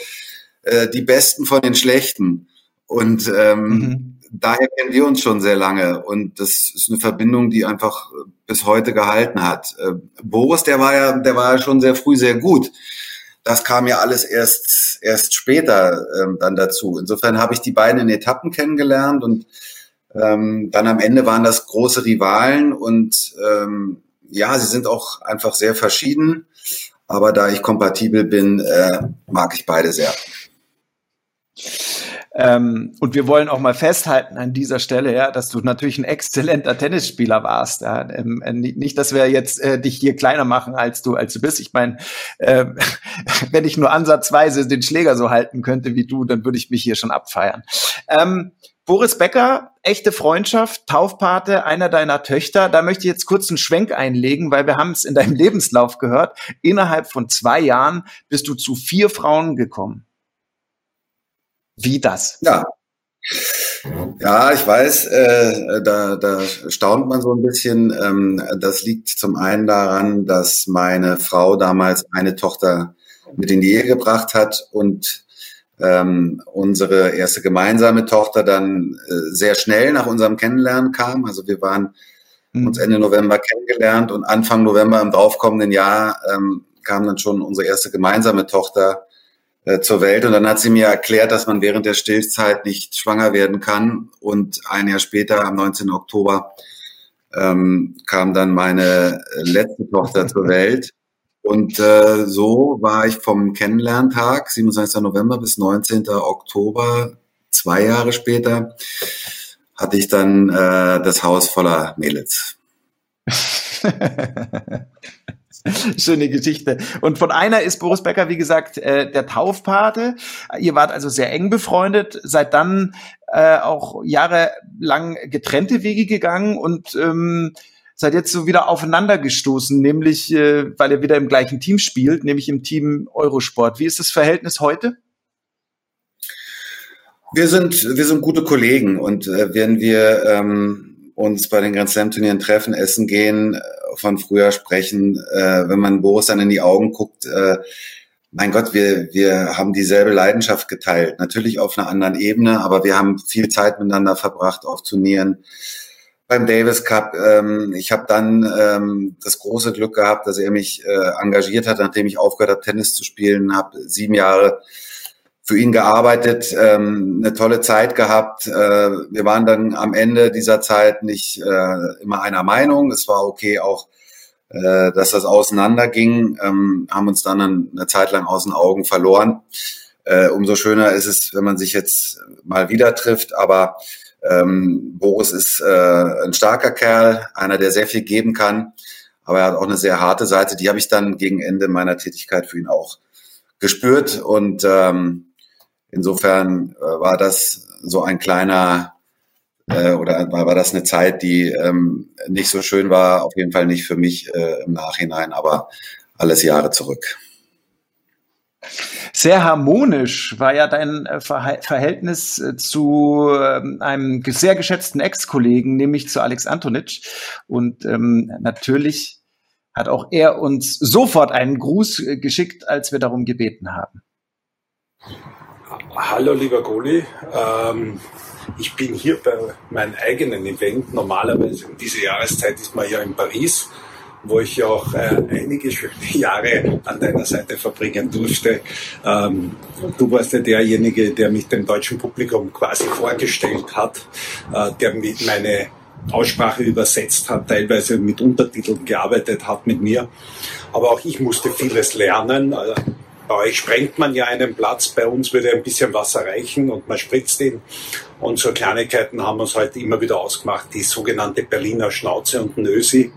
äh, die Besten von den Schlechten. Und ähm, mhm daher kennen wir uns schon sehr lange und das ist eine Verbindung, die einfach bis heute gehalten hat. Äh, Boris, der war ja, der war ja schon sehr früh sehr gut. Das kam ja alles erst erst später ähm, dann dazu. Insofern habe ich die beiden in Etappen kennengelernt und ähm, dann am Ende waren das große Rivalen und ähm, ja, sie sind auch einfach sehr verschieden. Aber da ich kompatibel bin, äh, mag ich beide sehr. Ähm, und wir wollen auch mal festhalten an dieser Stelle, ja, dass du natürlich ein exzellenter Tennisspieler warst. Ja. Ähm, äh, nicht, dass wir jetzt äh, dich hier kleiner machen, als du, als du bist. Ich meine, äh, wenn ich nur ansatzweise den Schläger so halten könnte wie du, dann würde ich mich hier schon abfeiern. Ähm, Boris Becker, echte Freundschaft, Taufpate einer deiner Töchter. Da möchte ich jetzt kurz einen Schwenk einlegen, weil wir haben es in deinem Lebenslauf gehört. Innerhalb von zwei Jahren bist du zu vier Frauen gekommen. Wie das? Ja. Ja, ich weiß, äh, da, da staunt man so ein bisschen. Ähm, das liegt zum einen daran, dass meine Frau damals eine Tochter mit in die Ehe gebracht hat und ähm, unsere erste gemeinsame Tochter dann äh, sehr schnell nach unserem Kennenlernen kam. Also wir waren mhm. uns Ende November kennengelernt und Anfang November im draufkommenden Jahr ähm, kam dann schon unsere erste gemeinsame Tochter äh, zur Welt. Und dann hat sie mir erklärt, dass man während der Stillzeit nicht schwanger werden kann. Und ein Jahr später, am 19. Oktober, ähm, kam dann meine letzte Tochter zur Welt. Und äh, so war ich vom Kennenlerntag, 27. November bis 19. Oktober, zwei Jahre später, hatte ich dann äh, das Haus voller Mädels. Schöne Geschichte. Und von einer ist Boris Becker, wie gesagt, äh, der Taufpate. Ihr wart also sehr eng befreundet, seid dann äh, auch jahrelang getrennte Wege gegangen und ähm, seid jetzt so wieder aufeinander gestoßen, nämlich äh, weil ihr wieder im gleichen Team spielt, nämlich im Team Eurosport. Wie ist das Verhältnis heute? Wir sind, wir sind gute Kollegen und äh, wenn wir ähm, uns bei den Grand Slam Turnieren treffen, essen gehen, von früher sprechen, äh, wenn man Boris dann in die Augen guckt, äh, mein Gott, wir, wir haben dieselbe Leidenschaft geteilt. Natürlich auf einer anderen Ebene, aber wir haben viel Zeit miteinander verbracht auf Turnieren. Beim Davis Cup. Ähm, ich habe dann ähm, das große Glück gehabt, dass er mich äh, engagiert hat, nachdem ich aufgehört habe, Tennis zu spielen. Habe sieben Jahre für ihn gearbeitet, ähm, eine tolle Zeit gehabt. Äh, wir waren dann am Ende dieser Zeit nicht äh, immer einer Meinung. Es war okay, auch äh, dass das auseinanderging, ähm, haben uns dann eine Zeit lang aus den Augen verloren. Äh, umso schöner ist es, wenn man sich jetzt mal wieder trifft. Aber ähm, Boris ist äh, ein starker Kerl, einer, der sehr viel geben kann. Aber er hat auch eine sehr harte Seite. Die habe ich dann gegen Ende meiner Tätigkeit für ihn auch gespürt. Und ähm, insofern äh, war das so ein kleiner äh, oder war, war das eine Zeit, die ähm, nicht so schön war, auf jeden Fall nicht für mich äh, im Nachhinein, aber alles Jahre zurück. Sehr harmonisch war ja dein äh, Verhältnis äh, zu ähm, einem sehr geschätzten Ex-Kollegen, nämlich zu Alex Antonic. Und ähm, natürlich hat auch er uns sofort einen Gruß geschickt, als wir darum gebeten haben. Hallo lieber Goli, ähm, ich bin hier bei meinem eigenen Event. Normalerweise um diese Jahreszeit ist man ja in Paris, wo ich ja auch äh, einige schöne Jahre an deiner Seite verbringen durfte. Ähm, du warst ja derjenige, der mich dem deutschen Publikum quasi vorgestellt hat, äh, der mit meine Aussprache übersetzt hat, teilweise mit Untertiteln gearbeitet hat mit mir. Aber auch ich musste vieles lernen. Bei euch sprengt man ja einen Platz, bei uns würde ein bisschen Wasser reichen und man spritzt ihn. Und so Kleinigkeiten haben wir uns heute immer wieder ausgemacht, die sogenannte Berliner Schnauze und Nösi.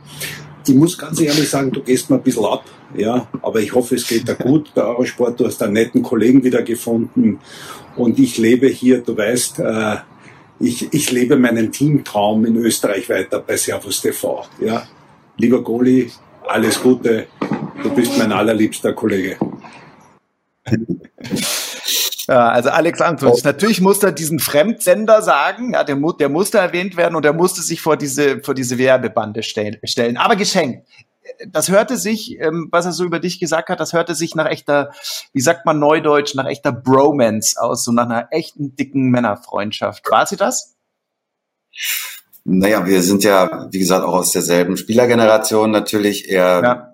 Ich muss ganz ehrlich sagen, du gehst mal ein bisschen ab, ja, aber ich hoffe, es geht dir gut bei Eurosport. Du hast einen netten Kollegen wieder gefunden und ich lebe hier, du weißt, äh, ich, ich lebe meinen Teamtraum in Österreich weiter bei Servus TV, ja. Lieber Goli, alles Gute, du bist mein allerliebster Kollege. Ja, also Alex Antonic, oh. natürlich musste er diesen Fremdsender sagen, ja, der, der musste erwähnt werden und er musste sich vor diese, vor diese Werbebande stellen. Aber geschenkt. Das hörte sich, ähm, was er so über dich gesagt hat, das hörte sich nach echter, wie sagt man neudeutsch, nach echter Bromance aus, so nach einer echten dicken Männerfreundschaft. War sie das? Naja, wir sind ja, wie gesagt, auch aus derselben Spielergeneration natürlich. eher. ja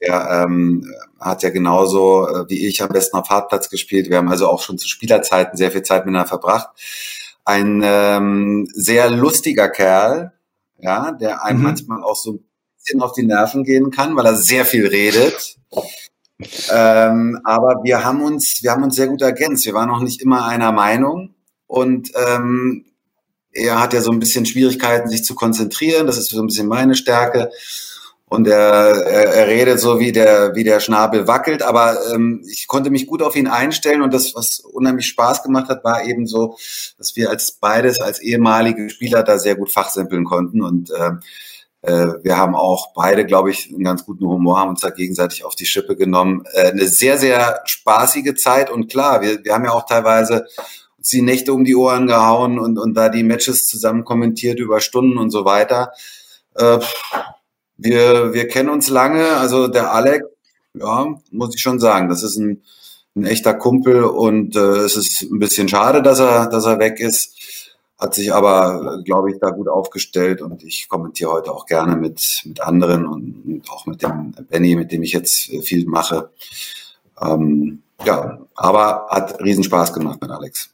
er ähm, hat ja genauso äh, wie ich am besten auf Hartplatz gespielt. Wir haben also auch schon zu Spielerzeiten sehr viel Zeit miteinander verbracht. Ein ähm, sehr lustiger Kerl, ja, der einem mhm. manchmal auch so ein bisschen auf die Nerven gehen kann, weil er sehr viel redet. ähm, aber wir haben uns, wir haben uns sehr gut ergänzt. Wir waren noch nicht immer einer Meinung und ähm, er hat ja so ein bisschen Schwierigkeiten, sich zu konzentrieren. Das ist so ein bisschen meine Stärke und er, er, er redet so, wie der, wie der Schnabel wackelt. Aber ähm, ich konnte mich gut auf ihn einstellen und das, was unheimlich Spaß gemacht hat, war eben so, dass wir als beides, als ehemalige Spieler da sehr gut fachsimpeln konnten und äh, äh, wir haben auch beide, glaube ich, einen ganz guten Humor, haben uns da gegenseitig auf die Schippe genommen. Äh, eine sehr, sehr spaßige Zeit und klar, wir, wir haben ja auch teilweise uns die Nächte um die Ohren gehauen und, und da die Matches zusammen kommentiert über Stunden und so weiter. Äh, wir, wir kennen uns lange, also der Alex, ja, muss ich schon sagen, das ist ein, ein echter Kumpel und äh, es ist ein bisschen schade, dass er, dass er weg ist. Hat sich aber, glaube ich, da gut aufgestellt und ich kommentiere heute auch gerne mit, mit anderen und auch mit dem Benny, mit dem ich jetzt viel mache. Ähm, ja, aber hat riesen Spaß gemacht mit Alex.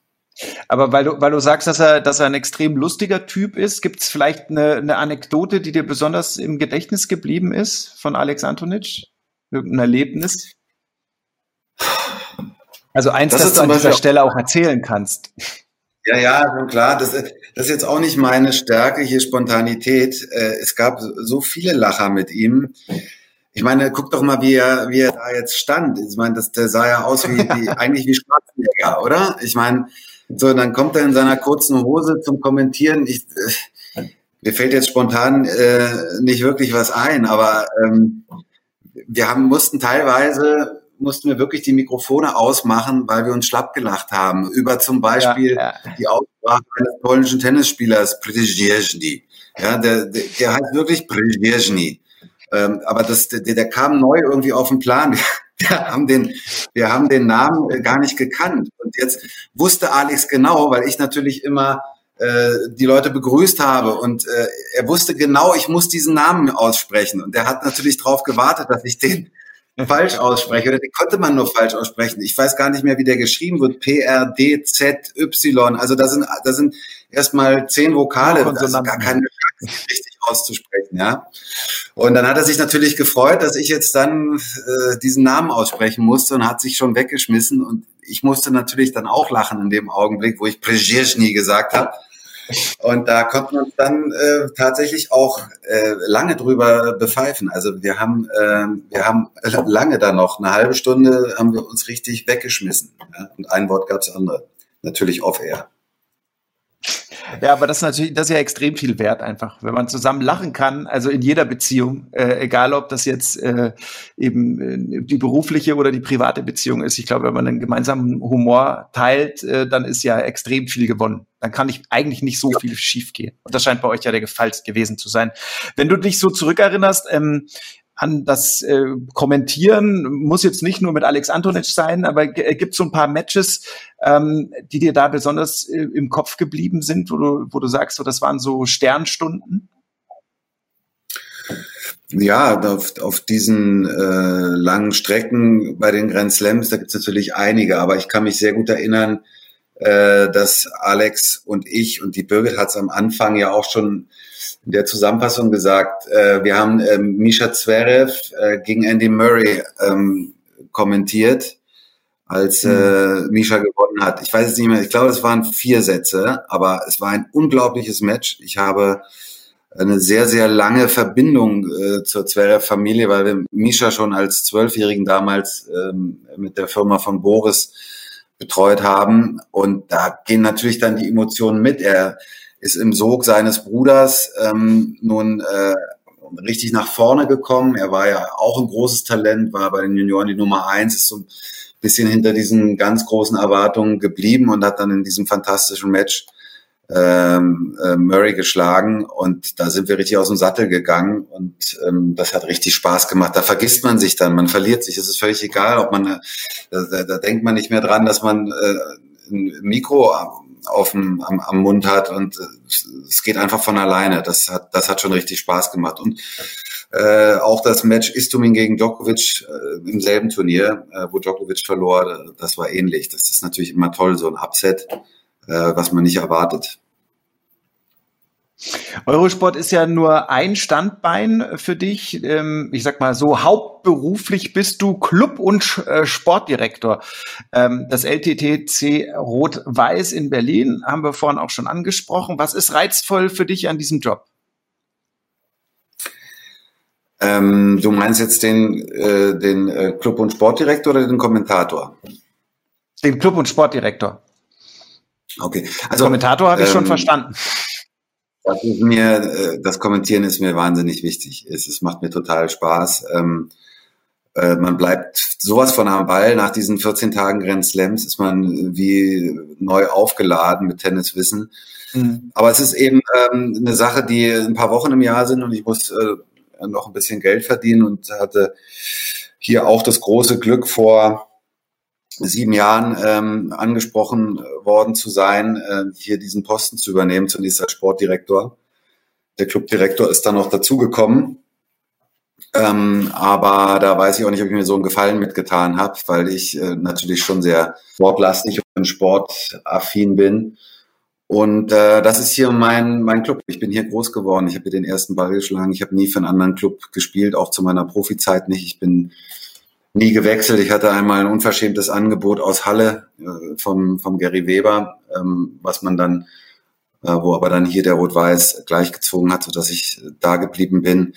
Aber weil du, weil du sagst, dass er, dass er ein extrem lustiger Typ ist, gibt es vielleicht eine, eine Anekdote, die dir besonders im Gedächtnis geblieben ist von Alex Antonic? Irgendein Erlebnis? Also eins, das, das du an dieser Stelle auch erzählen kannst. Ja, ja, klar. Das, das ist jetzt auch nicht meine Stärke, hier Spontanität. Äh, es gab so viele Lacher mit ihm. Ich meine, guck doch mal, wie er, wie er da jetzt stand. Ich meine, das, der sah ja aus wie, wie eigentlich wie Schwarzenegger, oder? Ich meine, so, dann kommt er in seiner kurzen Hose zum Kommentieren. Ich, äh, mir fällt jetzt spontan äh, nicht wirklich was ein, aber ähm, wir haben, mussten teilweise mussten wir wirklich die Mikrofone ausmachen, weil wir uns schlapp gelacht haben. Über zum Beispiel ja, ja. die Aussprache eines polnischen Tennisspielers, Przezdzierzny. Ja, der, der, der heißt wirklich Przezdzierzny. Ähm, aber das, der, der kam neu irgendwie auf den Plan. Wir haben den, wir haben den Namen äh, gar nicht gekannt. Und jetzt wusste Alex genau, weil ich natürlich immer äh, die Leute begrüßt habe und äh, er wusste genau, ich muss diesen Namen aussprechen. Und er hat natürlich darauf gewartet, dass ich den falsch ausspreche oder den konnte man nur falsch aussprechen. Ich weiß gar nicht mehr, wie der geschrieben wird. P R D Z Y. Also da sind da sind erstmal zehn Vokale, also gar keine Chance, richtig auszusprechen, ja. Und dann hat er sich natürlich gefreut, dass ich jetzt dann äh, diesen Namen aussprechen musste und hat sich schon weggeschmissen und ich musste natürlich dann auch lachen in dem Augenblick, wo ich Przezhny gesagt habe. Und da konnten wir uns dann äh, tatsächlich auch äh, lange drüber bepfeifen. Also wir haben, äh, wir haben lange da noch, eine halbe Stunde haben wir uns richtig weggeschmissen. Ja? Und ein Wort gab es andere. Natürlich off-air. Ja, aber das ist natürlich, das ist ja extrem viel wert einfach, wenn man zusammen lachen kann, also in jeder Beziehung, äh, egal ob das jetzt äh, eben äh, die berufliche oder die private Beziehung ist. Ich glaube, wenn man einen gemeinsamen Humor teilt, äh, dann ist ja extrem viel gewonnen. Dann kann ich eigentlich nicht so viel schiefgehen. Und das scheint bei euch ja der Fall gewesen zu sein. Wenn du dich so zurückerinnerst, ähm, an das äh, Kommentieren muss jetzt nicht nur mit Alex Antonic sein, aber äh, gibt so ein paar Matches, ähm, die dir da besonders äh, im Kopf geblieben sind, wo du, wo du sagst, so, das waren so Sternstunden? Ja, auf, auf diesen äh, langen Strecken bei den Grand Slams, da gibt es natürlich einige, aber ich kann mich sehr gut erinnern, äh, dass Alex und ich und die Birgit hat es am Anfang ja auch schon in der Zusammenfassung gesagt, äh, wir haben äh, Misha Zverev äh, gegen Andy Murray ähm, kommentiert, als äh, mhm. Misha gewonnen hat. Ich weiß es nicht mehr, ich glaube, es waren vier Sätze, aber es war ein unglaubliches Match. Ich habe eine sehr, sehr lange Verbindung äh, zur Zverev-Familie, weil wir Misha schon als Zwölfjährigen damals ähm, mit der Firma von Boris betreut haben. Und da gehen natürlich dann die Emotionen mit. Er ist im Sog seines Bruders ähm, nun äh, richtig nach vorne gekommen. Er war ja auch ein großes Talent, war bei den Junioren die Nummer eins, ist so ein bisschen hinter diesen ganz großen Erwartungen geblieben und hat dann in diesem fantastischen Match ähm, äh, Murray geschlagen und da sind wir richtig aus dem Sattel gegangen und ähm, das hat richtig Spaß gemacht. Da vergisst man sich dann, man verliert sich. Es ist völlig egal, ob man, da, da, da denkt man nicht mehr dran, dass man äh, ein Mikro auf dem, am, am Mund hat und äh, es geht einfach von alleine. Das hat, das hat schon richtig Spaß gemacht. Und äh, auch das Match Istumin gegen Djokovic äh, im selben Turnier, äh, wo Djokovic verlor, das war ähnlich. Das ist natürlich immer toll, so ein Upset, äh, was man nicht erwartet. Eurosport ist ja nur ein Standbein für dich. Ähm, ich sag mal so, hauptberuflich bist du Club- und äh, Sportdirektor. Ähm, das LTTC Rot-Weiß in Berlin haben wir vorhin auch schon angesprochen. Was ist reizvoll für dich an diesem Job? Ähm, du meinst jetzt den, äh, den äh, Club- und Sportdirektor oder den Kommentator? Den Club- und Sportdirektor. Okay. Also, Kommentator habe ich schon ähm, verstanden. Das ist mir, äh, das Kommentieren ist mir wahnsinnig wichtig. Es, es macht mir total Spaß. Ähm, äh, man bleibt sowas von am Ball. Nach diesen 14 Tagen Grand Slams ist man wie neu aufgeladen mit Tenniswissen. Mhm. Aber es ist eben ähm, eine Sache, die ein paar Wochen im Jahr sind und ich muss äh, noch ein bisschen Geld verdienen und hatte hier auch das große Glück vor sieben Jahren ähm, angesprochen worden zu sein, äh, hier diesen Posten zu übernehmen, zunächst als Sportdirektor. Der Clubdirektor ist dann noch dazugekommen. Ähm, aber da weiß ich auch nicht, ob ich mir so einen Gefallen mitgetan habe, weil ich äh, natürlich schon sehr sportlastig und sportaffin bin. Und äh, das ist hier mein, mein Club. Ich bin hier groß geworden. Ich habe hier den ersten Ball geschlagen. Ich habe nie für einen anderen Club gespielt, auch zu meiner Profizeit nicht. Ich bin nie gewechselt. Ich hatte einmal ein unverschämtes Angebot aus Halle äh, vom, vom Gary Weber, ähm, was man dann, äh, wo aber dann hier der Rot-Weiß gleichgezogen hat, sodass ich da geblieben bin.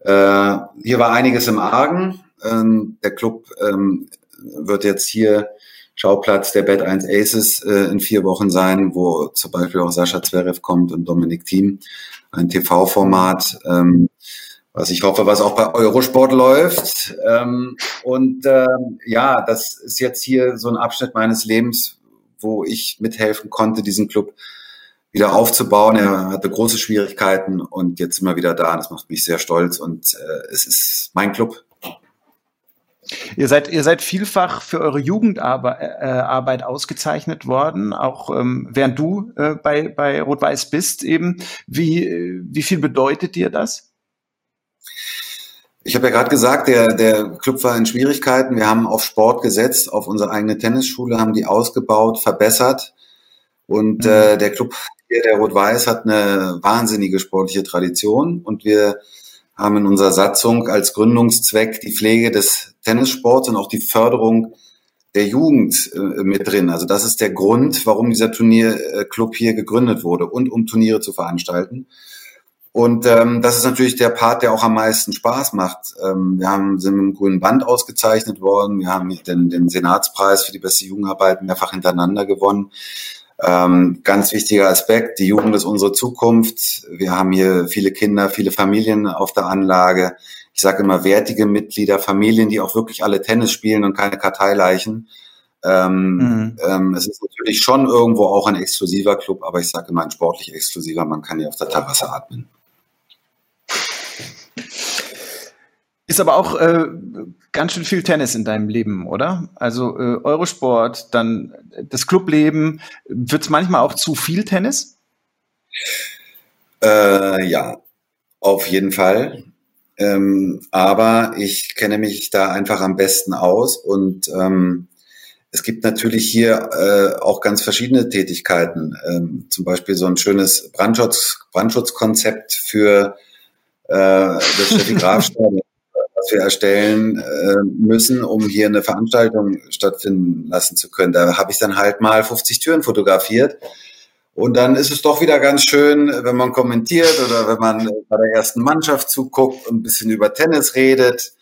Äh, hier war einiges im Argen. Ähm, der Club ähm, wird jetzt hier Schauplatz der Bad 1 Aces äh, in vier Wochen sein, wo zum Beispiel auch Sascha Zverev kommt und Dominik Thiem, ein TV-Format. Was ich hoffe, was auch bei Eurosport läuft. Ähm, und ähm, ja, das ist jetzt hier so ein Abschnitt meines Lebens, wo ich mithelfen konnte, diesen Club wieder aufzubauen. Er hatte große Schwierigkeiten und jetzt sind wir wieder da. Das macht mich sehr stolz und äh, es ist mein Club. Ihr seid, ihr seid vielfach für eure Jugendarbeit äh, ausgezeichnet worden, auch ähm, während du äh, bei, bei Rot-Weiß bist eben. Wie, wie viel bedeutet dir das? Ich habe ja gerade gesagt, der, der Club war in Schwierigkeiten. Wir haben auf Sport gesetzt, auf unsere eigene Tennisschule, haben die ausgebaut, verbessert. Und mhm. äh, der Club hier, der Rot-Weiß, hat eine wahnsinnige sportliche Tradition. Und wir haben in unserer Satzung als Gründungszweck die Pflege des Tennissports und auch die Förderung der Jugend äh, mit drin. Also das ist der Grund, warum dieser Turnierclub hier gegründet wurde und um Turniere zu veranstalten. Und ähm, das ist natürlich der Part, der auch am meisten Spaß macht. Ähm, wir haben, sind mit dem grünen Band ausgezeichnet worden. Wir haben den, den Senatspreis für die beste Jugendarbeit mehrfach hintereinander gewonnen. Ähm, ganz wichtiger Aspekt, die Jugend ist unsere Zukunft. Wir haben hier viele Kinder, viele Familien auf der Anlage. Ich sage immer wertige Mitglieder, Familien, die auch wirklich alle Tennis spielen und keine Karteileichen. Ähm, mhm. ähm, es ist natürlich schon irgendwo auch ein exklusiver Club, aber ich sage immer ein sportlich exklusiver. Man kann hier auf der Terrasse atmen. Ist aber auch äh, ganz schön viel Tennis in deinem Leben, oder? Also äh, Eurosport, dann das Clubleben. Wird es manchmal auch zu viel Tennis? Äh, ja, auf jeden Fall. Ähm, aber ich kenne mich da einfach am besten aus und ähm, es gibt natürlich hier äh, auch ganz verschiedene Tätigkeiten. Ähm, zum Beispiel so ein schönes Brandschutz, Brandschutzkonzept für das Steffi Graf Stadion was wir erstellen äh, müssen, um hier eine Veranstaltung stattfinden lassen zu können. Da habe ich dann halt mal 50 Türen fotografiert. Und dann ist es doch wieder ganz schön, wenn man kommentiert oder wenn man bei der ersten Mannschaft zuguckt und ein bisschen über Tennis redet.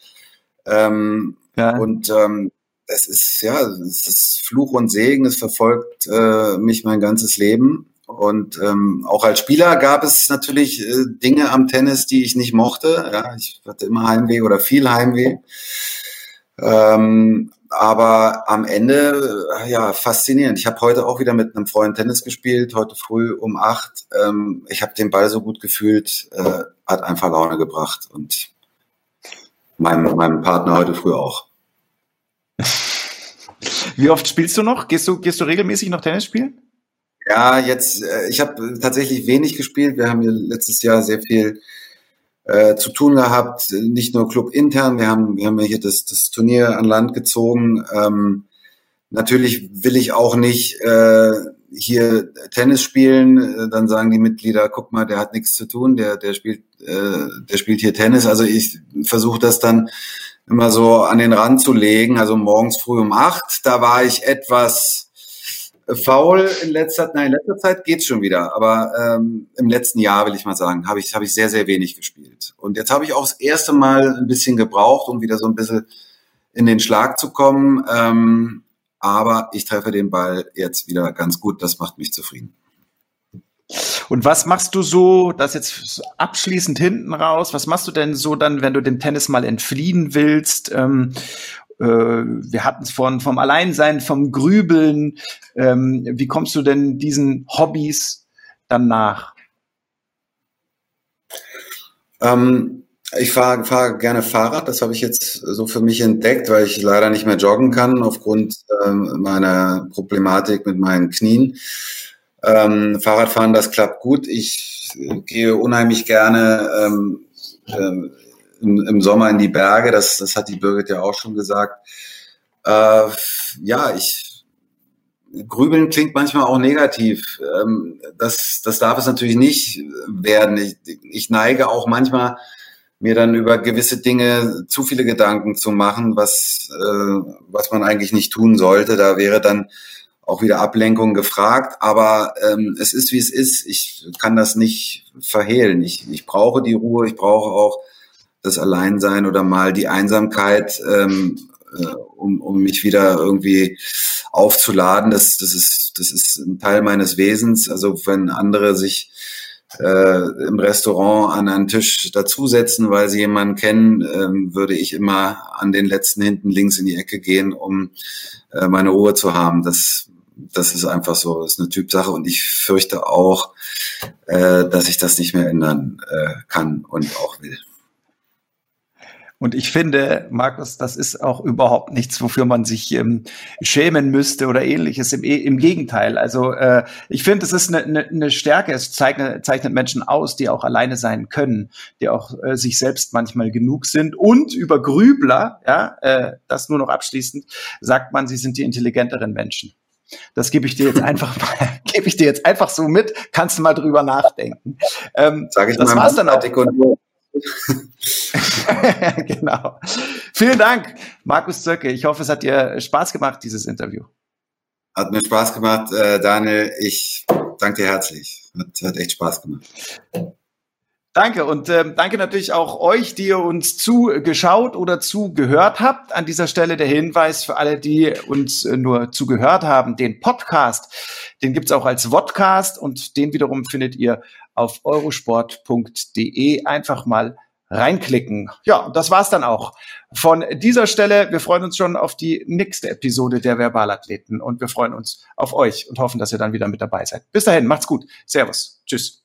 Ähm, ja. Und ähm, es ist ja, es ist Fluch und Segen. Es verfolgt äh, mich mein ganzes Leben. Und ähm, auch als Spieler gab es natürlich äh, Dinge am Tennis, die ich nicht mochte. Ja, ich hatte immer Heimweh oder viel Heimweh. Ähm, aber am Ende, äh, ja, faszinierend. Ich habe heute auch wieder mit einem Freund Tennis gespielt, heute früh um acht. Ähm, ich habe den Ball so gut gefühlt, äh, hat einfach Laune gebracht und meinem, meinem Partner heute früh auch. Wie oft spielst du noch? Gehst du, gehst du regelmäßig noch Tennis spielen? Ja, jetzt, äh, ich habe tatsächlich wenig gespielt. Wir haben hier letztes Jahr sehr viel äh, zu tun gehabt, nicht nur Club intern. Wir haben, wir haben hier das, das Turnier an Land gezogen. Ähm, natürlich will ich auch nicht äh, hier Tennis spielen. Äh, dann sagen die Mitglieder, guck mal, der hat nichts zu tun, der, der spielt, äh, der spielt hier Tennis. Also ich versuche das dann immer so an den Rand zu legen. Also morgens früh um acht, da war ich etwas faul in letzter, nein, in letzter Zeit geht's schon wieder, aber ähm, im letzten Jahr will ich mal sagen, habe ich habe ich sehr sehr wenig gespielt und jetzt habe ich auch das erste Mal ein bisschen gebraucht, um wieder so ein bisschen in den Schlag zu kommen, ähm, aber ich treffe den Ball jetzt wieder ganz gut, das macht mich zufrieden. Und was machst du so, das jetzt abschließend hinten raus, was machst du denn so dann, wenn du dem Tennis mal entfliehen willst? Ähm, äh, wir hatten es von vom Alleinsein, vom Grübeln. Ähm, wie kommst du denn diesen Hobbys dann nach? Ähm, ich fahre fahr gerne Fahrrad. Das habe ich jetzt so für mich entdeckt, weil ich leider nicht mehr joggen kann aufgrund ähm, meiner Problematik mit meinen Knien. Ähm, Fahrradfahren, das klappt gut. Ich äh, gehe unheimlich gerne ähm, äh, im, im Sommer in die Berge, das, das hat die Birgit ja auch schon gesagt. Äh, ja, ich Grübeln klingt manchmal auch negativ. Ähm, das, das darf es natürlich nicht werden. Ich, ich neige auch manchmal, mir dann über gewisse Dinge zu viele Gedanken zu machen, was, äh, was man eigentlich nicht tun sollte. Da wäre dann auch wieder Ablenkung gefragt. Aber ähm, es ist, wie es ist. Ich kann das nicht verhehlen. Ich, ich brauche die Ruhe. Ich brauche auch das Alleinsein oder mal die Einsamkeit, ähm, äh, um, um mich wieder irgendwie aufzuladen. Das, das, ist, das ist ein Teil meines Wesens. Also wenn andere sich äh, im Restaurant an einen Tisch dazusetzen, weil sie jemanden kennen, ähm, würde ich immer an den letzten hinten links in die Ecke gehen, um äh, meine Ruhe zu haben. Das, das ist einfach so, das ist eine Typsache und ich fürchte auch, äh, dass ich das nicht mehr ändern äh, kann und auch will. Und ich finde, Markus, das ist auch überhaupt nichts, wofür man sich ähm, schämen müsste oder ähnliches. Im, im Gegenteil. Also äh, ich finde, es ist eine, eine, eine Stärke. Es zeichnet, zeichnet Menschen aus, die auch alleine sein können, die auch äh, sich selbst manchmal genug sind. Und über Grübler, ja, äh, das nur noch abschließend, sagt man, sie sind die intelligenteren Menschen. Das gebe ich dir jetzt einfach mal, gebe ich dir jetzt einfach so mit. Kannst du mal drüber nachdenken. Ähm, Sag ich das war's dann auch. genau. Vielen Dank, Markus Zöcke. Ich hoffe, es hat dir Spaß gemacht, dieses Interview. Hat mir Spaß gemacht, äh, Daniel. Ich danke dir herzlich. Hat, hat echt Spaß gemacht. Danke und ähm, danke natürlich auch euch, die ihr uns zugeschaut oder zugehört habt. An dieser Stelle der Hinweis für alle, die uns äh, nur zugehört haben, den Podcast, den gibt's auch als Vodcast und den wiederum findet ihr auf eurosport.de. Einfach mal reinklicken. Ja, das war's dann auch von dieser Stelle. Wir freuen uns schon auf die nächste Episode der Verbalathleten und wir freuen uns auf euch und hoffen, dass ihr dann wieder mit dabei seid. Bis dahin, macht's gut. Servus. Tschüss.